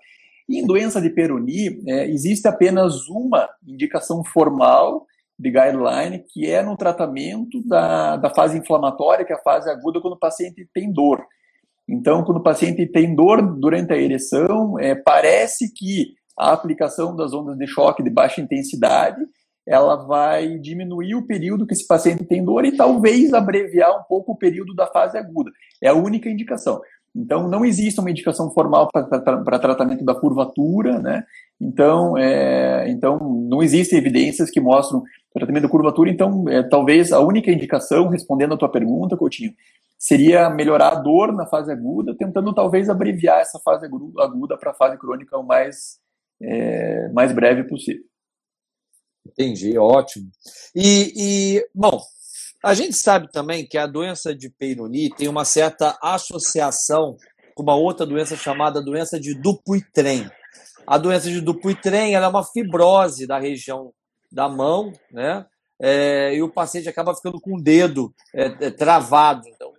E em doença de Peroni, é, existe apenas uma indicação formal de guideline, que é no tratamento da, da fase inflamatória, que é a fase aguda, quando o paciente tem dor. Então, quando o paciente tem dor durante a ereção, é, parece que a aplicação das ondas de choque de baixa intensidade ela vai diminuir o período que esse paciente tem dor e talvez abreviar um pouco o período da fase aguda. É a única indicação. Então, não existe uma indicação formal para tratamento da curvatura, né? Então, é, então, não existem evidências que mostram tratamento da curvatura. Então, é, talvez a única indicação, respondendo a tua pergunta, Coutinho, seria melhorar a dor na fase aguda, tentando talvez abreviar essa fase aguda para a fase crônica o mais, é, mais breve possível. Entendi, ótimo. E, e, bom, a gente sabe também que a doença de Peyronie tem uma certa associação com uma outra doença chamada doença de Dupuytren. A doença de Dupuytren é uma fibrose da região da mão, né? É, e o paciente acaba ficando com o dedo é, é, travado. Então,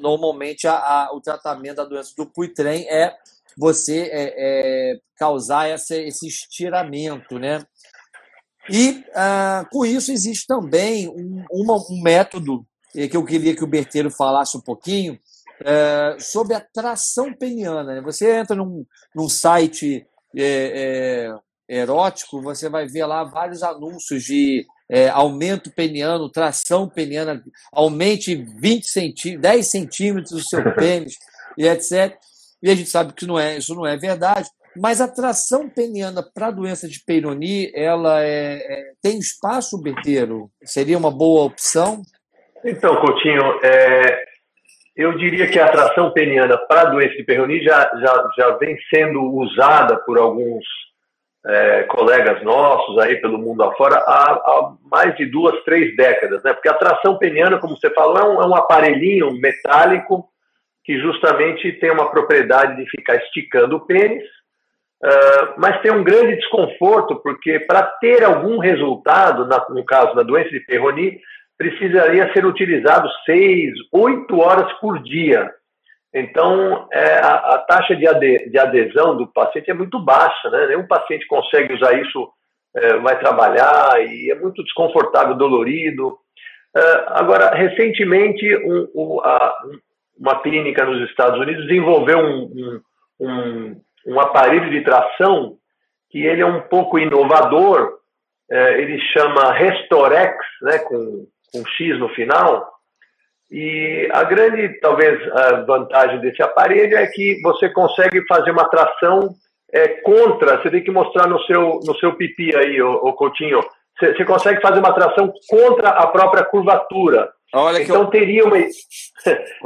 normalmente, a, a, o tratamento da doença do Dupuytren é você é, é, causar essa, esse estiramento, né? E ah, com isso existe também um, uma, um método que eu queria que o Berteiro falasse um pouquinho é, sobre a tração peniana. Né? Você entra num, num site é, é, erótico, você vai ver lá vários anúncios de é, aumento peniano, tração peniana, aumente 20 centímetros, 10 centímetros do seu [laughs] pênis, e etc. E a gente sabe que não é, isso não é verdade. Mas a tração peniana para a doença de Peyronie, ela é, é, tem espaço, Berteiro? Seria uma boa opção? Então, Coutinho, é, eu diria que a tração peniana para a doença de Peyronie já, já, já vem sendo usada por alguns é, colegas nossos aí pelo mundo afora há, há mais de duas, três décadas, né? Porque a tração peniana, como você falou, é um, é um aparelhinho metálico que justamente tem uma propriedade de ficar esticando o pênis Uh, mas tem um grande desconforto, porque para ter algum resultado, na, no caso da doença de Peyronie, precisaria ser utilizado seis, oito horas por dia. Então, é, a, a, taxa de, ade, de, adesão do paciente é muito baixa, né? Nenhum paciente consegue usar isso, é, vai trabalhar e é muito desconfortável, dolorido. Uh, agora, recentemente, um, um, a, uma clínica nos Estados Unidos desenvolveu um, um um aparelho de tração que ele é um pouco inovador, é, ele chama Restorex, né, com, com X no final, e a grande, talvez, a vantagem desse aparelho é que você consegue fazer uma tração é, contra, você tem que mostrar no seu, no seu pipi aí, o, o Coutinho, você, você consegue fazer uma tração contra a própria curvatura. Olha então eu... teria, uma,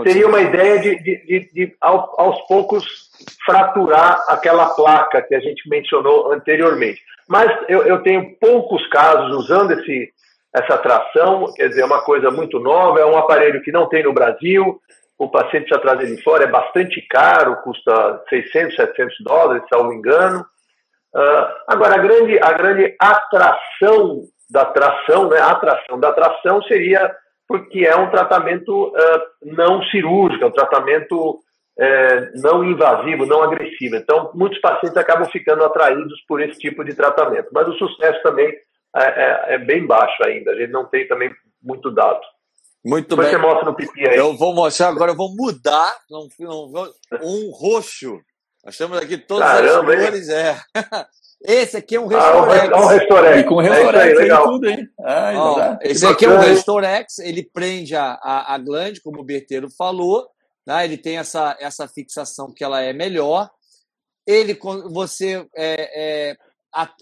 teria uma ideia de, de, de, de aos poucos fraturar aquela placa que a gente mencionou anteriormente. Mas eu, eu tenho poucos casos usando esse, essa tração, quer dizer, é uma coisa muito nova, é um aparelho que não tem no Brasil, o paciente precisa trazer de fora, é bastante caro, custa 600, 700 dólares, se não me engano. Uh, agora, a grande, a grande atração da tração, né, a atração da tração seria porque é um tratamento uh, não cirúrgico, é um tratamento é, não invasivo, não agressivo. Então, muitos pacientes acabam ficando atraídos por esse tipo de tratamento. Mas o sucesso também é, é, é bem baixo ainda. A gente não tem também muito dado. Muito Depois bem. Você mostra no pipi aí. Eu vou mostrar agora, eu vou mudar um roxo. Nós temos aqui todas Caramba, as cores. É. [laughs] Esse aqui é um Restorex. Ah, um, um Restorex. E com Restorex é aí, tudo, hein? Ah, esse aqui é um Restorex, ele prende a, a, a glande, como o Berteiro falou, né? ele tem essa, essa fixação que ela é melhor. Ele, você, é, é,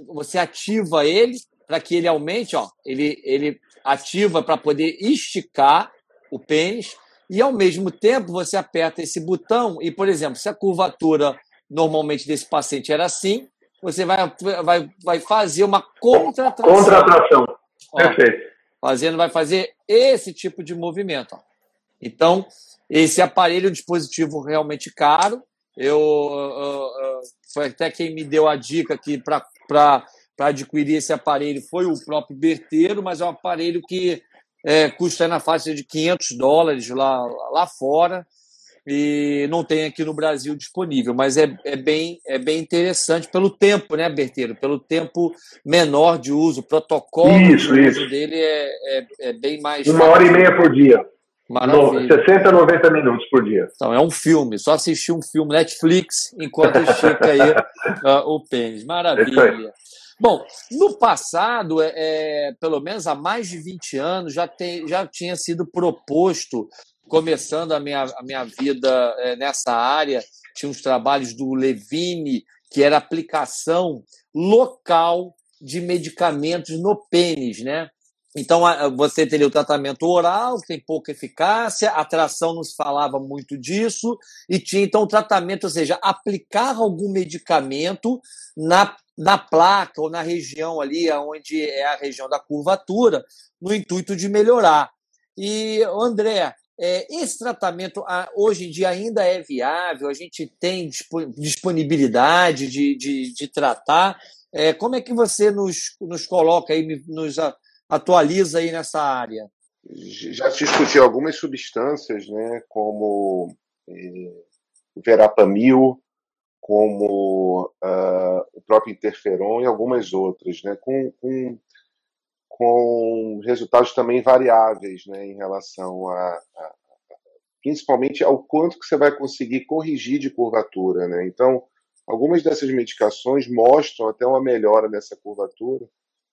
você ativa ele para que ele aumente, ó, ele, ele ativa para poder esticar o pênis e ao mesmo tempo você aperta esse botão e, por exemplo, se a curvatura normalmente desse paciente era assim, você vai, vai, vai fazer uma contratração. Contratração. Perfeito. Fazendo, vai fazer esse tipo de movimento. Ó. Então, esse aparelho é um dispositivo realmente caro. Eu, foi até quem me deu a dica aqui para adquirir esse aparelho foi o próprio Berteiro, mas é um aparelho que é, custa na faixa de 500 dólares lá, lá fora e não tem aqui no Brasil disponível, mas é, é, bem, é bem interessante pelo tempo, né, Berteiro? Pelo tempo menor de uso, o protocolo isso, de isso. uso dele é, é, é, bem mais. Uma hora e meia por dia. Maravilha. 60, 90 minutos por dia. Então, é um filme, só assistir um filme Netflix enquanto estica aí uh, [laughs] o pênis. Maravilha. Bom, no passado, é, é, pelo menos há mais de 20 anos, já, tem, já tinha sido proposto começando a minha, a minha vida é, nessa área, tinha uns trabalhos do Levine, que era aplicação local de medicamentos no pênis, né? Então, você teria o tratamento oral, que tem pouca eficácia, a tração não se falava muito disso, e tinha então o tratamento, ou seja, aplicar algum medicamento na, na placa ou na região ali, onde é a região da curvatura, no intuito de melhorar. E, André, esse tratamento hoje em dia ainda é viável? A gente tem disponibilidade de, de, de tratar? É, como é que você nos, nos coloca aí, nos atualiza aí nessa área? Já se discutiu algumas substâncias, né, como é, o verapamil, como uh, o próprio interferon e algumas outras, né, com, com com resultados também variáveis né, em relação a, a, principalmente ao quanto que você vai conseguir corrigir de curvatura. Né? Então, algumas dessas medicações mostram até uma melhora nessa curvatura,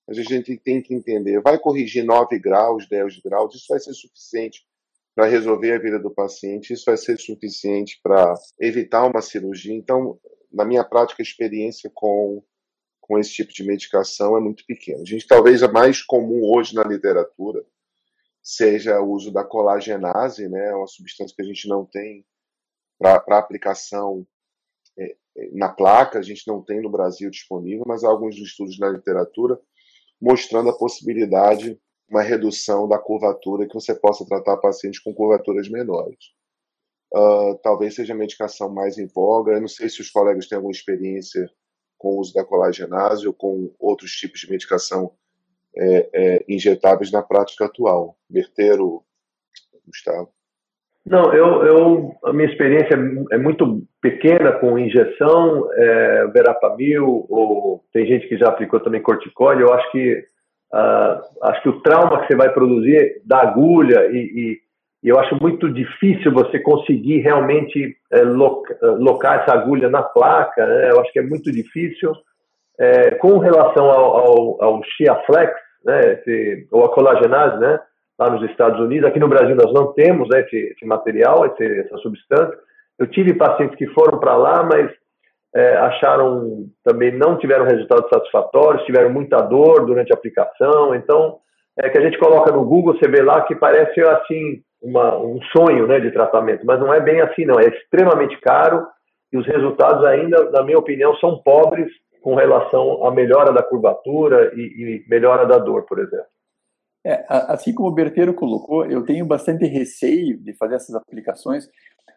mas a gente tem que entender, vai corrigir 9 graus, 10 graus, isso vai ser suficiente para resolver a vida do paciente, isso vai ser suficiente para evitar uma cirurgia. Então, na minha prática, experiência com com esse tipo de medicação é muito pequeno. A gente talvez a mais comum hoje na literatura seja o uso da colagenase, né, uma substância que a gente não tem para aplicação é, é, na placa, a gente não tem no Brasil disponível, mas há alguns estudos na literatura mostrando a possibilidade uma redução da curvatura que você possa tratar pacientes com curvaturas menores. Uh, talvez seja a medicação mais em voga. Eu não sei se os colegas têm alguma experiência com o uso da colagenase ou com outros tipos de medicação é, é, injetáveis na prática atual. Berteiro, Gustavo. Não, eu, eu, a minha experiência é muito pequena com injeção, é, verapamil, ou tem gente que já aplicou também corticóide. Eu acho que uh, acho que o trauma que você vai produzir da agulha e, e e eu acho muito difícil você conseguir realmente é, locar essa agulha na placa, né? eu acho que é muito difícil. É, com relação ao, ao, ao né, esse, ou a colagenase, né, lá nos Estados Unidos, aqui no Brasil nós não temos né, esse, esse material, esse, essa substância. Eu tive pacientes que foram para lá, mas é, acharam também não tiveram resultados satisfatórios, tiveram muita dor durante a aplicação. Então, é que a gente coloca no Google, você vê lá que parece assim uma, um sonho né, de tratamento, mas não é bem assim, não. É extremamente caro e os resultados ainda, na minha opinião, são pobres com relação à melhora da curvatura e, e melhora da dor, por exemplo. É, assim como o Berteiro colocou, eu tenho bastante receio de fazer essas aplicações,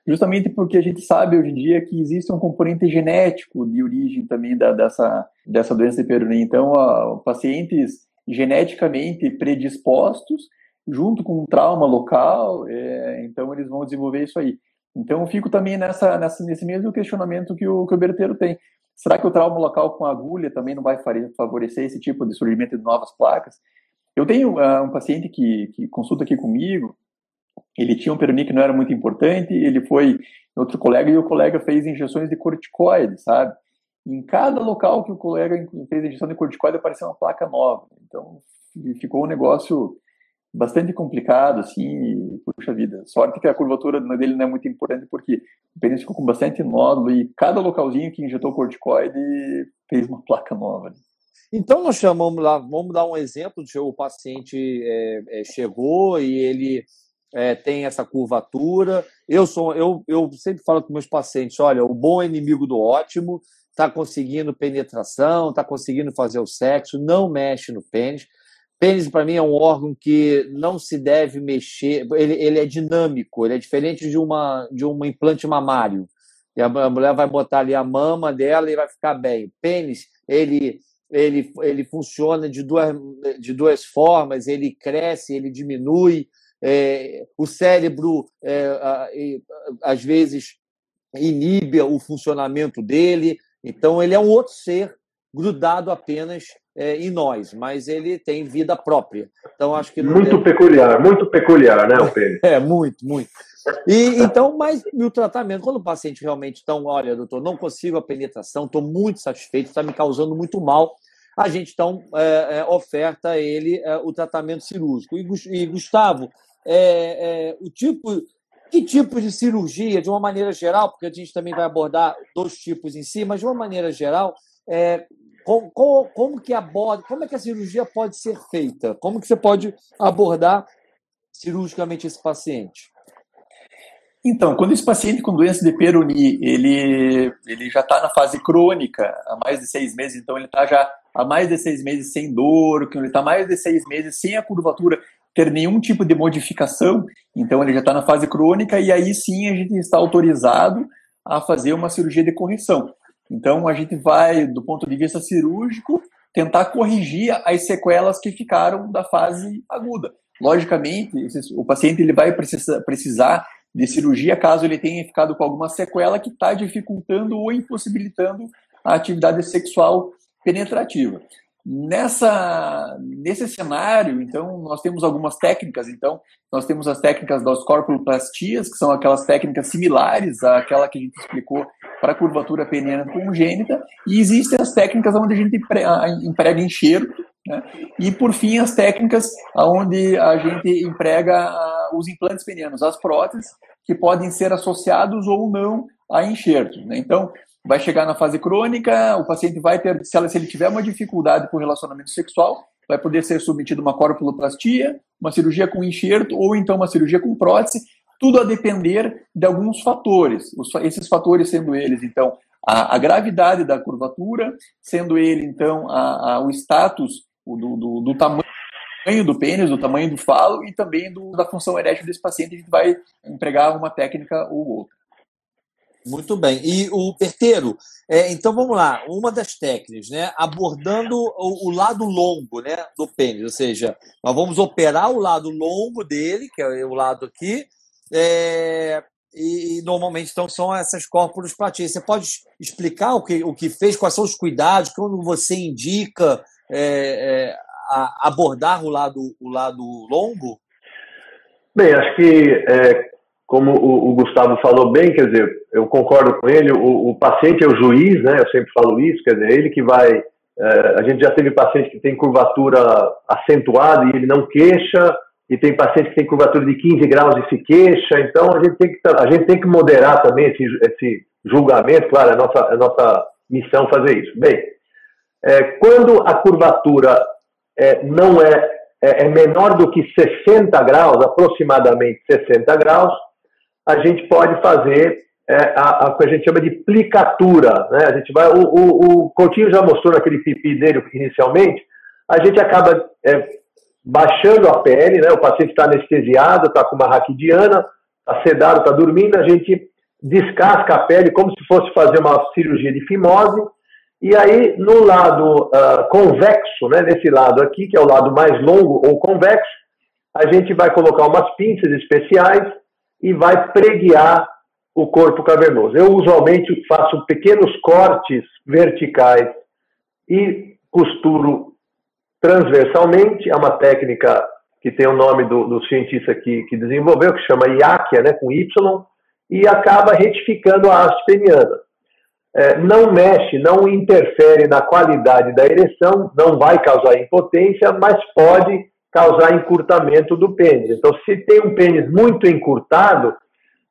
justamente porque a gente sabe hoje em dia que existe um componente genético de origem também da, dessa, dessa doença de Peyronie. Então, pacientes geneticamente predispostos junto com um trauma local, é, então eles vão desenvolver isso aí. Então, eu fico também nessa, nessa, nesse mesmo questionamento que o, que o Berteiro tem. Será que o trauma local com agulha também não vai favorecer esse tipo de surgimento de novas placas? Eu tenho uh, um paciente que, que consulta aqui comigo, ele tinha um peroni que não era muito importante, ele foi outro colega e o colega fez injeções de corticoide, sabe? Em cada local que o colega fez injeção de corticoide apareceu uma placa nova. Então ficou um negócio bastante complicado, assim, puxa vida. Sorte que a curvatura dele não é muito importante, porque o pênis ficou com bastante nódulo e cada localzinho que injetou corticoide fez uma placa nova. Então, nós chamamos lá, vamos dar um exemplo: o paciente é, é, chegou e ele é, tem essa curvatura. Eu sou, eu, eu sempre falo com meus pacientes: olha, o bom é inimigo do ótimo, está conseguindo penetração, está conseguindo fazer o sexo, não mexe no pênis. Pênis, para mim, é um órgão que não se deve mexer, ele, ele é dinâmico, ele é diferente de, uma, de um implante mamário. E a mulher vai botar ali a mama dela e vai ficar bem. Pênis, ele, ele, ele funciona de duas, de duas formas, ele cresce, ele diminui. É, o cérebro, é, às vezes, inibe o funcionamento dele. Então, ele é um outro ser grudado apenas é, em nós, mas ele tem vida própria. Então acho que muito deve... peculiar, muito peculiar, né, [laughs] o pênis? é muito, muito. E então, mas o tratamento quando o paciente realmente então, olha, doutor, não consigo a penetração, estou muito satisfeito, está me causando muito mal. A gente então é, é, oferta a ele é, o tratamento cirúrgico. E, e Gustavo, é, é, o tipo que tipo de cirurgia, de uma maneira geral, porque a gente também vai abordar dois tipos em si, mas de uma maneira geral, é, como, como, como, que aborda, como é que a cirurgia pode ser feita? Como que você pode abordar cirurgicamente esse paciente? Então, quando esse paciente com doença de Peroni, ele, ele já está na fase crônica há mais de seis meses, então ele está já há mais de seis meses sem dor, ele está mais de seis meses sem a curvatura ter nenhum tipo de modificação, então ele já está na fase crônica e aí sim a gente está autorizado a fazer uma cirurgia de correção. Então, a gente vai, do ponto de vista cirúrgico, tentar corrigir as sequelas que ficaram da fase aguda. Logicamente, o paciente ele vai precisar, de cirurgia caso ele tenha ficado com alguma sequela que está dificultando ou impossibilitando a atividade sexual penetrativa. Nessa, nesse cenário, então, nós temos algumas técnicas. Então, nós temos as técnicas das corpuloplastias, que são aquelas técnicas similares àquela que a gente explicou para a curvatura peniana congênita, e existem as técnicas onde a gente emprega enxerto, né? e, por fim, as técnicas onde a gente emprega os implantes penianos, as próteses, que podem ser associados ou não a enxertos. Né? Então, vai chegar na fase crônica, o paciente vai ter, se, ele tiver uma dificuldade com relacionamento sexual, vai poder ser submetido a uma corpuloplastia, uma cirurgia com enxerto ou então uma cirurgia com prótese, tudo a depender de alguns fatores. Esses fatores sendo eles, então, a, a, gravidade da curvatura, sendo ele, então, a, a, o status do, do, do, tamanho do pênis, do tamanho do falo e também do, da função erétil desse paciente, a gente vai empregar uma técnica ou outra. Muito bem. E o Perteiro, é, então vamos lá, uma das técnicas, né? Abordando o, o, lado longo né, do pênis, ou seja, nós vamos operar o lado longo dele, que é o lado aqui, é, e, normalmente então, são essas córporos platícias. Você pode explicar o que, o que fez, quais são os cuidados, quando você indica é, é abordar o lado, o lado longo? Bem, acho que é, como o, o, Gustavo falou bem, quer dizer, eu concordo com ele, o, o, paciente é o juiz, né? Eu sempre falo isso, quer dizer, ele que vai. É, a gente já teve paciente que tem curvatura acentuada e ele não queixa, e tem paciente que tem curvatura de 15 graus e se queixa, então a gente tem que, a gente tem que moderar também esse, esse julgamento, claro, é nossa, é nossa missão fazer isso. Bem, é, quando a curvatura é, não é, é, é menor do que 60 graus, aproximadamente 60 graus, a gente pode fazer é, a, a, que a gente chama de plicatura. Né? A gente vai, o, o, o Coutinho já mostrou naquele pipi dele inicialmente, a gente acaba é, baixando a pele, né? o paciente está anestesiado, está com uma raquidiana, está sedado, está dormindo, a gente descasca a pele como se fosse fazer uma cirurgia de fimose, e aí no lado uh, convexo, né, nesse lado aqui, que é o lado mais longo ou convexo, a gente vai colocar umas pinças especiais e vai preguiar o corpo cavernoso. Eu usualmente faço pequenos cortes verticais e costuro transversalmente. É uma técnica que tem o nome do, do cientista que, que, desenvolveu, que chama Iaquia, né, com Y, e acaba retificando a haste peniana. É, não mexe, não interfere na qualidade da ereção, não vai causar impotência, mas pode causar encurtamento do pênis. Então, se tem um pênis muito encurtado,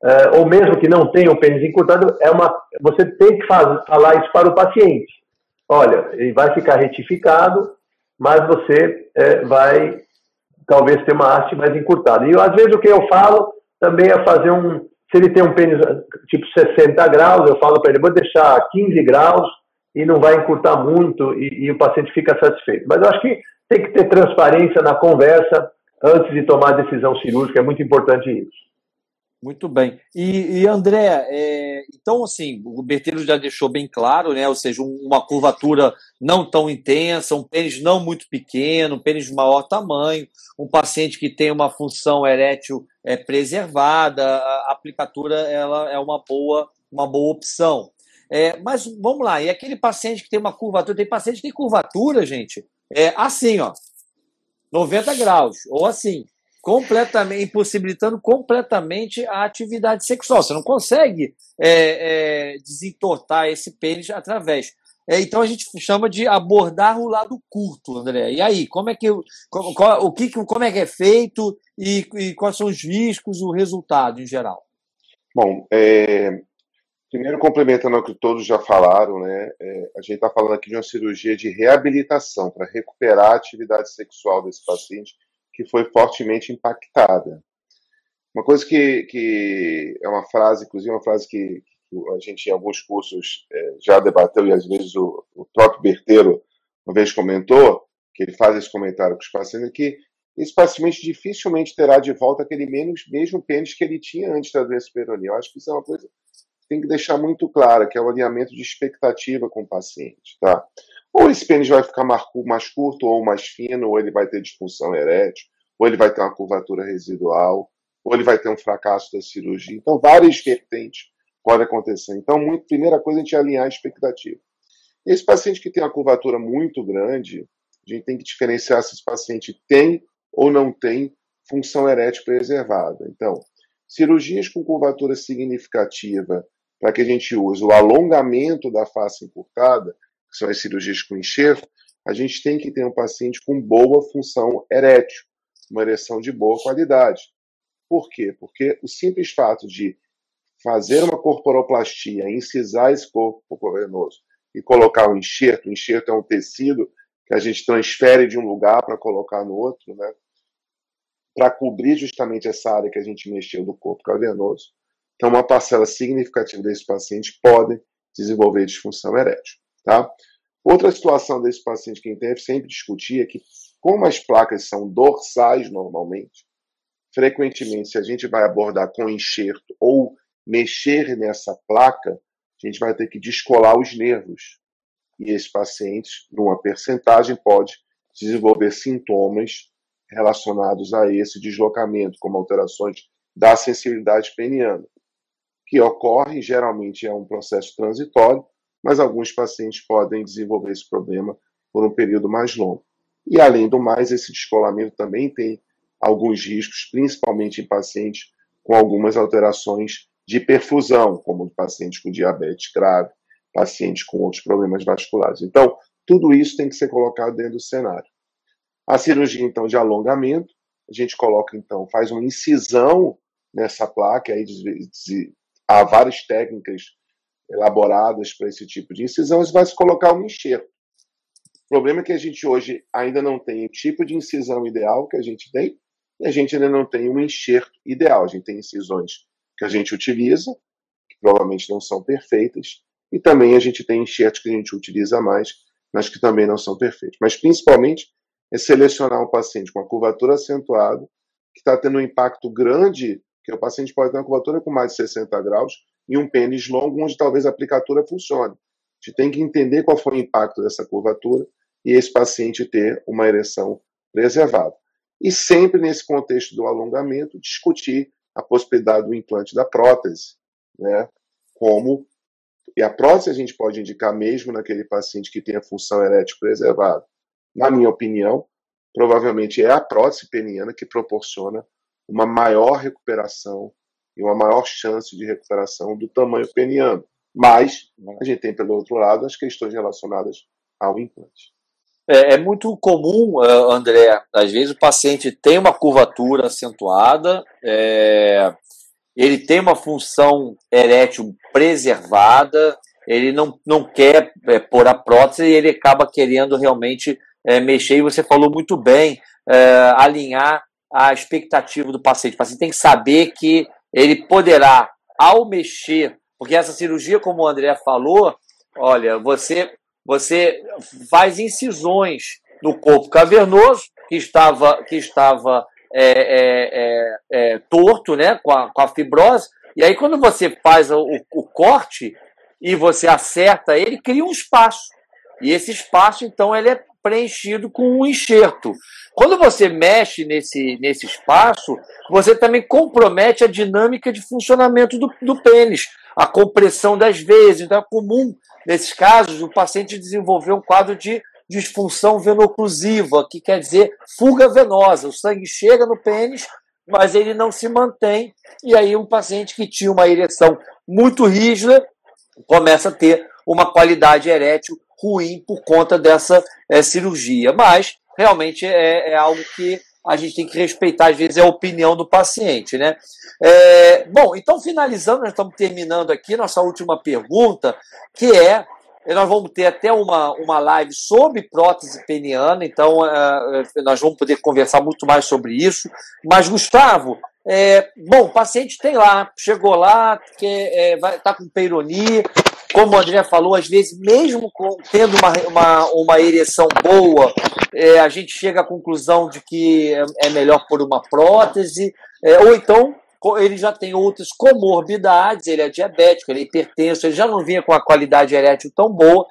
é, ou mesmo que não tenha um pênis encurtado, é uma, você tem que falar isso para o paciente. Olha, ele vai ficar retificado, mas você é, vai talvez ter uma haste mais encurtada. E às vezes o que eu falo também é fazer um. Se ele tem um pênis tipo 60 graus, eu falo para ele, vou deixar 15 graus e não vai encurtar muito e, e, o paciente fica satisfeito. Mas eu acho que tem que ter transparência na conversa antes de tomar a decisão cirúrgica, é muito importante isso. Muito bem. E, e André, é, então, assim, o Berteiro já deixou bem claro, né? Ou seja, uma curvatura não tão intensa, um pênis não muito pequeno, um pênis de maior tamanho, um paciente que tem uma função erétil é, preservada, a aplicatura ela é uma boa, uma boa opção. É, mas vamos lá, e aquele paciente que tem uma curvatura, tem paciente que tem curvatura, gente, é assim, ó, 90 graus, ou assim completamente impossibilitando completamente a atividade sexual. Você não consegue é, é, desentortar esse pênis através. É, então a gente chama de abordar o lado curto, André. E aí, como é que como, qual, o que como é que é feito e, e, quais são os riscos, o resultado em geral? Bom, é, primeiro complementando ao que todos já falaram, né? É, a gente está falando aqui de uma cirurgia de reabilitação para recuperar a atividade sexual desse paciente que foi fortemente impactada. Uma coisa que, que é uma frase, inclusive uma frase que, a gente em alguns cursos é, já debateu e às vezes o, o próprio Berteiro uma vez comentou, que ele faz esse comentário com os pacientes, que esse paciente dificilmente terá de volta aquele menos, mesmo pênis que ele tinha antes da doença peronial. Acho que isso é uma coisa tem que deixar muito clara, que é o alinhamento de expectativa com o paciente, tá? Ou esse pênis vai ficar mais curto ou mais fino, ou ele vai ter disfunção erétil, ou ele vai ter uma curvatura residual, ou ele vai ter um fracasso da cirurgia. Então, várias vertentes podem acontecer. Então, muito, primeira coisa, a gente é alinhar a expectativa. Esse paciente que tem uma curvatura muito grande, a gente tem que diferenciar se esse paciente tem ou não tem função erétil preservada. Então, cirurgias com curvatura significativa, para que a gente use o alongamento da face encurtada, que são as cirurgias com enxerto, a gente tem que ter um paciente com boa função erétil, uma ereção de boa qualidade. Por quê? Porque o simples fato de fazer uma corporoplastia, incisar esse corpo venoso e colocar um enxerto, o enxerto é um tecido que a gente transfere de um lugar para colocar no outro, né? Para cobrir justamente essa área que a gente mexeu do corpo cavernoso. Então, uma parcela significativa desses pacientes podem desenvolver disfunção erétil. Tá? Outra situação desse paciente que a gente sempre discutir é que, como as placas são dorsais normalmente, frequentemente, se a gente vai abordar com enxerto ou mexer nessa placa, a gente vai ter que descolar os nervos. E esse paciente, numa percentagem, pode desenvolver sintomas relacionados a esse deslocamento, como alterações da sensibilidade peniana, que ocorre, geralmente é um processo transitório, mas alguns pacientes podem desenvolver esse problema por um período mais longo. E, além do mais, esse descolamento também tem alguns riscos, principalmente em pacientes com algumas alterações de perfusão, como pacientes com diabetes grave, pacientes com outros problemas vasculares. Então, tudo isso tem que ser colocado dentro do cenário. A cirurgia, então, de alongamento, a gente coloca, então, faz uma incisão nessa placa, aí há várias técnicas elaboradas para esse tipo de incisão, você vai se colocar um enxerto. O problema é que a gente hoje ainda não tem o tipo de incisão ideal que a gente tem, e a gente ainda não tem um enxerto ideal. A gente tem incisões que a gente utiliza, que provavelmente não são perfeitas, e também a gente tem enxertos que a gente utiliza mais, mas que também não são perfeitos. Mas principalmente é selecionar um paciente com a curvatura acentuada, que está tendo um impacto grande, que o paciente pode ter uma curvatura com mais de 60 graus, e um pênis longo, onde talvez a aplicatura funcione. A gente tem que entender qual foi o impacto dessa curvatura e esse paciente ter uma ereção preservada. E sempre nesse contexto do alongamento, discutir a possibilidade do implante da prótese, né, como e a prótese a gente pode indicar mesmo naquele paciente que tem a função erétil preservada. Na minha opinião, provavelmente é a prótese peniana que proporciona uma maior recuperação e uma maior chance de recuperação do tamanho peniano. Mas a gente tem, pelo outro lado, as questões relacionadas ao implante. É, é, muito comum, eh, André, às vezes o paciente tem uma curvatura acentuada, é, ele tem uma função erétil preservada, ele não, não quer é, pôr a prótese e ele acaba querendo realmente é, mexer, e você falou muito bem, é, alinhar a expectativa do paciente. O paciente tem que saber que ele poderá, ao mexer, porque essa cirurgia, como o André falou, olha, você você faz incisões no corpo cavernoso, que estava, que estava é, é, é, é, torto né, com a, com a fibrose, e aí quando você faz o, o corte e você acerta ele, cria um espaço. E esse espaço, então, ele é preenchido com um enxerto. Quando você mexe nesse, nesse espaço, você também compromete a dinâmica de funcionamento do, do pênis, a compressão das veias. Então é comum Nesses casos, o paciente desenvolveu um quadro de disfunção venoclusiva, que quer dizer fuga venosa. O sangue chega no pênis, mas ele não se mantém. E aí, um paciente que tinha uma ereção muito rígida começa a ter uma qualidade erétil ruim por conta dessa é, cirurgia. Mas, realmente, é, é algo que a gente tem que respeitar, às vezes, é a opinião do paciente, né? É, bom, então, finalizando, nós estamos terminando aqui nossa última pergunta, que é, nós vamos ter até uma, uma live sobre prótese peniana, então é, nós vamos poder conversar muito mais sobre isso. Mas, Gustavo, é, bom, o paciente tem lá, chegou lá, que é, vai, tá com peironia, como o André falou, às vezes, mesmo com, tendo uma, uma, uma ereção boa, é, a gente chega à conclusão de que é, é melhor por uma prótese, é, ou então ele já tem outras comorbidades, ele é diabético, ele é hipertenso, ele já não vinha com a qualidade erétil tão boa,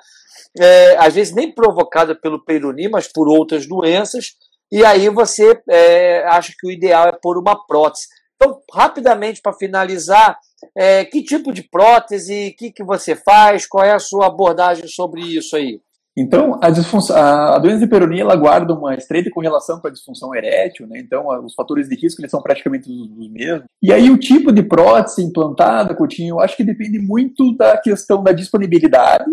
é, às vezes nem provocada pelo peironi, mas por outras doenças, e aí você é, acha que o ideal é pôr uma prótese. Então, rapidamente, para finalizar, é, que tipo de prótese, o que, que você faz, qual é a sua abordagem sobre isso aí? Então, a, a, doença de peronia ela guarda uma estreita correlação com a disfunção erétil, né? então os fatores de risco eles são praticamente os, os, mesmos. E aí o tipo de prótese implantada, Coutinho, eu acho que depende muito da questão da disponibilidade.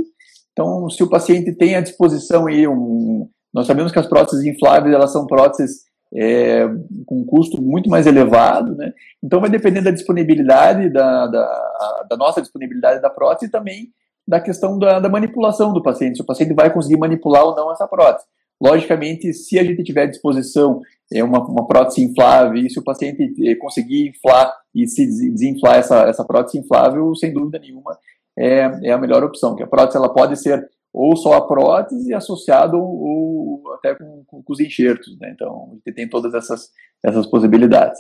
Então, se o paciente tem à disposição aí um... Nós sabemos que as próteses infláveis elas são próteses é, com um custo muito mais elevado, né? Então vai depender da disponibilidade, da, da, da nossa disponibilidade da prótese e também da questão da, da, manipulação do paciente, se o paciente vai conseguir manipular ou não essa prótese. Logicamente, se a gente tiver à disposição é, uma, uma prótese inflável e se o paciente é, conseguir inflar e se desinflar essa, essa prótese inflável, sem dúvida nenhuma, é, é a melhor opção, que a prótese ela pode ser ou só a prótese associado ou, ou até com, com, com, os enxertos, né? Então, gente tem todas essas, essas possibilidades.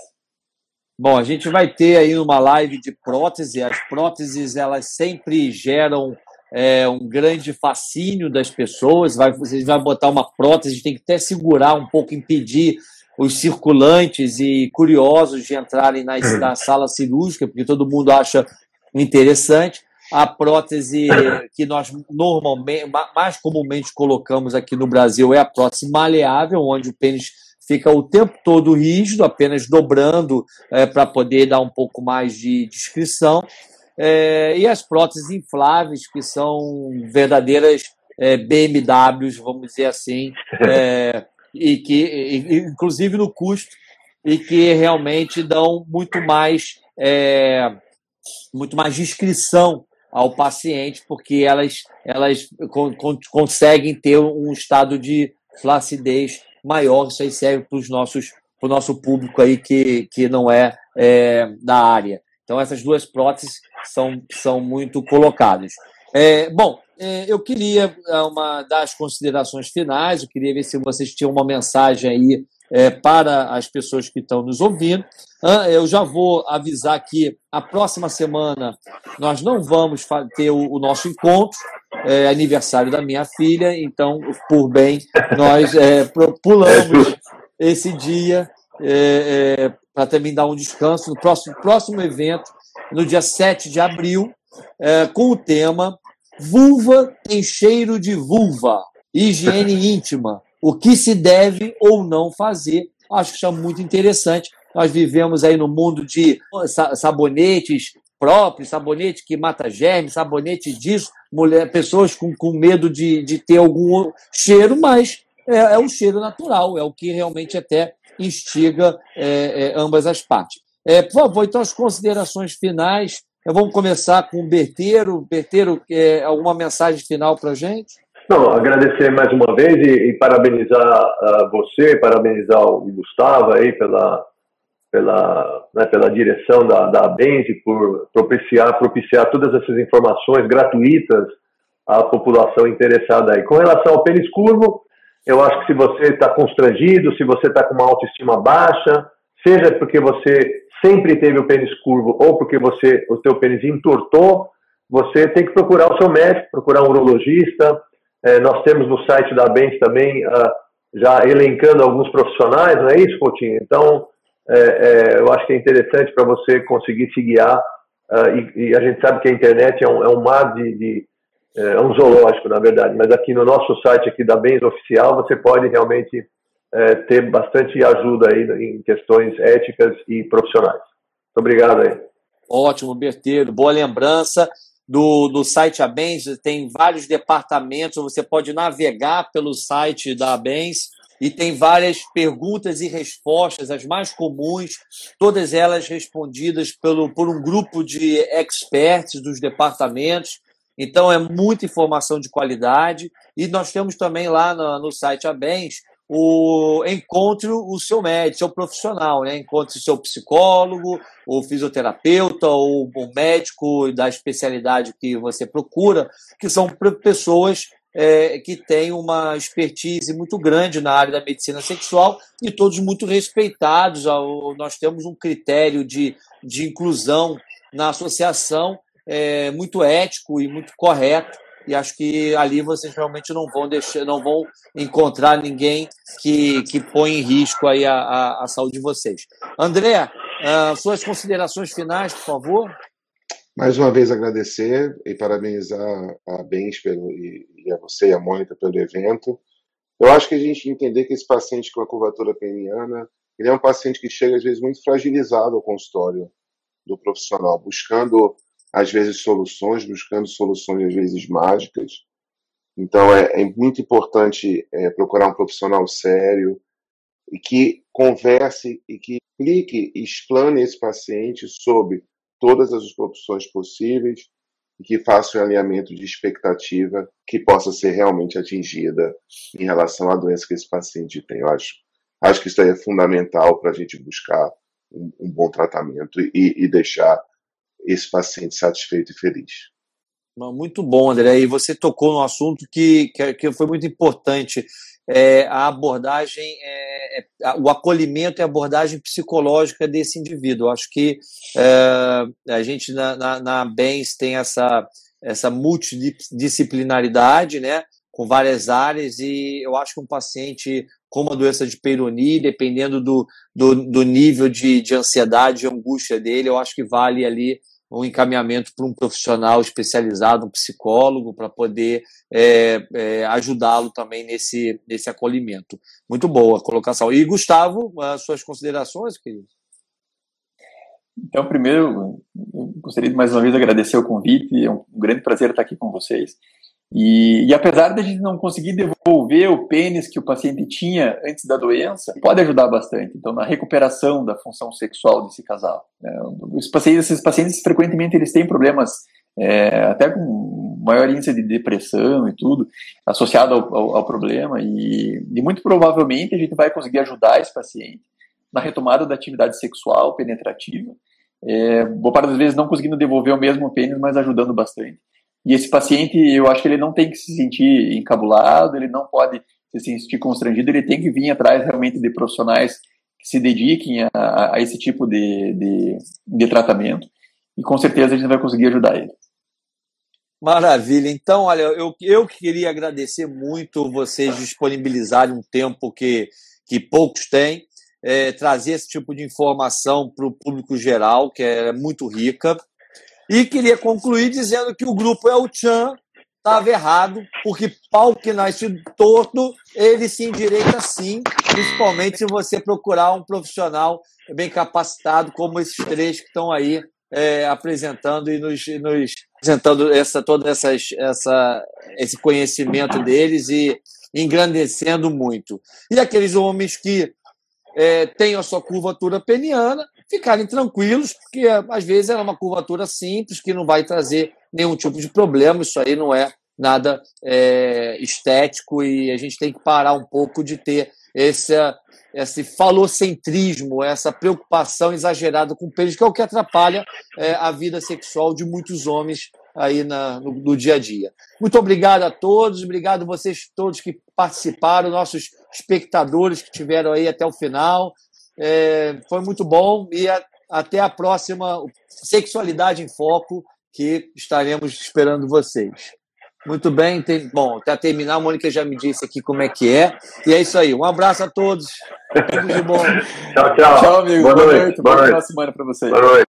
Bom, a gente vai ter aí uma live de prótese. As próteses elas sempre geram é, um grande fascínio das pessoas. Vai, você vai botar uma prótese, tem que até segurar um pouco, impedir os circulantes e curiosos de entrarem na sala cirúrgica, porque todo mundo acha interessante. A prótese que nós normalmente, mais comumente colocamos aqui no Brasil é a prótese maleável, onde o pênis fica o tempo todo rígido, apenas dobrando é, para poder dar um pouco mais de descrição. É, e as próteses infláveis, que são verdadeiras é, BMWs, vamos dizer assim, é, e que, e, inclusive no custo, e que realmente dão muito mais, é, muito mais descrição ao paciente, porque elas, elas con conseguem ter um estado de flacidez maior. Isso aí serve para os nossos para o nosso público aí que, que não é, é, da área. Então, essas duas próteses são, são muito colocadas. É, bom, é, eu queria é, uma das considerações finais, eu queria ver se vocês tinham uma mensagem aí é, para as pessoas que estão nos ouvindo. Eu já vou avisar que a próxima semana nós não vamos ter o, nosso encontro, é aniversário da minha filha, então, por bem, nós é, pulamos esse dia é, é, para também dar um descanso. No próximo, próximo evento no dia 7 de abril, é, com o tema Vulva tem cheiro de vulva, higiene [laughs] íntima, o que se deve ou não fazer. Acho que isso é muito interessante. Nós vivemos aí no mundo de sabonetes próprios, sabonete que mata germes, sabonete disso, mulher, pessoas com, com medo de, de ter algum cheiro, mas é, é um cheiro natural, é o que realmente até instiga é, é, ambas as partes. É, por favor, então, as considerações finais. Vamos começar com o Berteiro. Berteiro, é, alguma mensagem final para a gente? Não, agradecer mais uma vez e, e parabenizar uh, você, parabenizar o Gustavo aí pela, pela, né, pela direção da, da Benzi por propiciar, propiciar todas essas informações gratuitas à população interessada aí. Com relação ao pênis curvo, eu acho que se você está constrangido, se você está com uma autoestima baixa, seja porque você sempre teve o pênis curvo ou porque você o seu pênis entortou, você tem que procurar o seu médico, procurar um urologista. É, nós temos no site da Bens também uh, já elencando alguns profissionais, não é isso, Coutinho? Então, é, é, eu acho que é interessante para você conseguir se guiar. Uh, e, e, a gente sabe que a internet é um, é um mar de, de é um zoológico, na verdade, mas aqui no nosso site aqui da Bens Oficial você pode realmente é, ter bastante ajuda aí em questões éticas e profissionais. Muito obrigado aí. Ótimo, Berteiro. Boa lembrança. Do, do site Abens, tem vários departamentos, você pode navegar pelo site da Abens e tem várias perguntas e respostas, as mais comuns, todas elas respondidas pelo, por um grupo de experts dos departamentos. Então, é muita informação de qualidade. E nós temos também lá no, no site Abens o encontre o seu médico, seu profissional, né? Encontre o seu psicólogo, o fisioterapeuta, ou o médico da especialidade que você procura, que são pessoas é, que têm uma expertise muito grande na área da medicina sexual e todos muito respeitados. Nós temos um critério de, de inclusão na associação é, muito ético e muito correto e acho que ali vocês realmente não vão deixar, não vão encontrar ninguém que, que põe em risco aí a, a, a saúde de vocês. André, uh, suas considerações finais, por favor. Mais uma vez agradecer e parabenizar a Bens pelo, e, e a você e a Mônica pelo evento. Eu acho que a gente entender que esse paciente com a curvatura peniana, ele é um paciente que chega às vezes muito fragilizado ao consultório do profissional, buscando às vezes soluções, buscando soluções às vezes mágicas. Então é, é muito importante é, procurar um profissional sério e que converse e que explique e explane esse paciente sobre todas as opções possíveis e que faça um alinhamento de expectativa que possa ser realmente atingida em relação à doença que esse paciente tem. Eu acho, acho que isso aí é fundamental para a gente buscar um, um bom tratamento e, e deixar esse paciente satisfeito e feliz. Muito bom, André. E você tocou no assunto que, que, foi muito importante. É, a abordagem, é, é o acolhimento e a abordagem psicológica desse indivíduo. Acho que é, a gente na, na, na BENS tem essa, essa multidisciplinaridade, né, com várias áreas, e eu acho que um paciente com uma doença de Peyronie, dependendo do, do, do nível de, de ansiedade e angústia dele, eu acho que vale ali um encaminhamento para um profissional especializado, um psicólogo, para poder é, é, ajudá-lo também nesse, nesse acolhimento. Muito boa a colocação. E, Gustavo, as suas considerações, querido? Então, primeiro, gostaria de mais uma vez agradecer o convite, é um grande prazer estar aqui com vocês. E, e, apesar de a gente não conseguir devolver o pênis que o paciente tinha antes da doença, pode ajudar bastante. Então, na recuperação da função sexual desse casal. Né? Os pacientes, esses pacientes, frequentemente, eles têm problemas é, até com maior índice de depressão e tudo, associado ao, ao, ao problema. E, e, muito provavelmente a gente vai conseguir ajudar esse paciente na retomada da atividade sexual penetrativa. É, boa parte das vezes não conseguindo devolver o mesmo pênis, mas ajudando bastante. E esse paciente, eu acho que ele não tem que se sentir encabulado, ele não pode se sentir constrangido, ele tem que vir atrás realmente de profissionais que se dediquem a, a esse tipo de, de, de tratamento. E com certeza a gente vai conseguir ajudar ele. Maravilha. Então, olha, eu, eu queria agradecer muito vocês disponibilizarem um tempo que, que poucos têm, é, trazer esse tipo de informação para o público geral, que é muito rica. E queria concluir dizendo que o grupo o Chan, estava errado, porque pau que nasce torto, ele se endireita sim, principalmente se você procurar um profissional bem capacitado, como esses três que estão aí é, apresentando e nos, nos apresentando essa, todo essas, essa, esse conhecimento deles e engrandecendo muito. E aqueles homens que é, têm a sua curvatura peniana, ficarem tranquilos, porque às vezes é uma curvatura simples que não vai trazer nenhum tipo de problema, isso aí não é nada é, estético e a gente tem que parar um pouco de ter esse, esse falocentrismo, essa preocupação exagerada com pênis, que é o que atrapalha é, a vida sexual de muitos homens aí na, no, no, dia a dia. Muito obrigado a todos, obrigado a vocês todos que participaram, nossos espectadores que tiveram aí até o final. É, foi muito bom e a, até a próxima Sexualidade em Foco, que estaremos esperando vocês. Muito bem, tem, bom, até terminar, a Mônica já me disse aqui como é que é. E é isso aí. Um abraço a todos. Tudo de bom. [laughs] tchau, tchau. Tchau, amigo. Boa, Boa noite. noite. Boa, Boa noite. semana para vocês. Boa noite.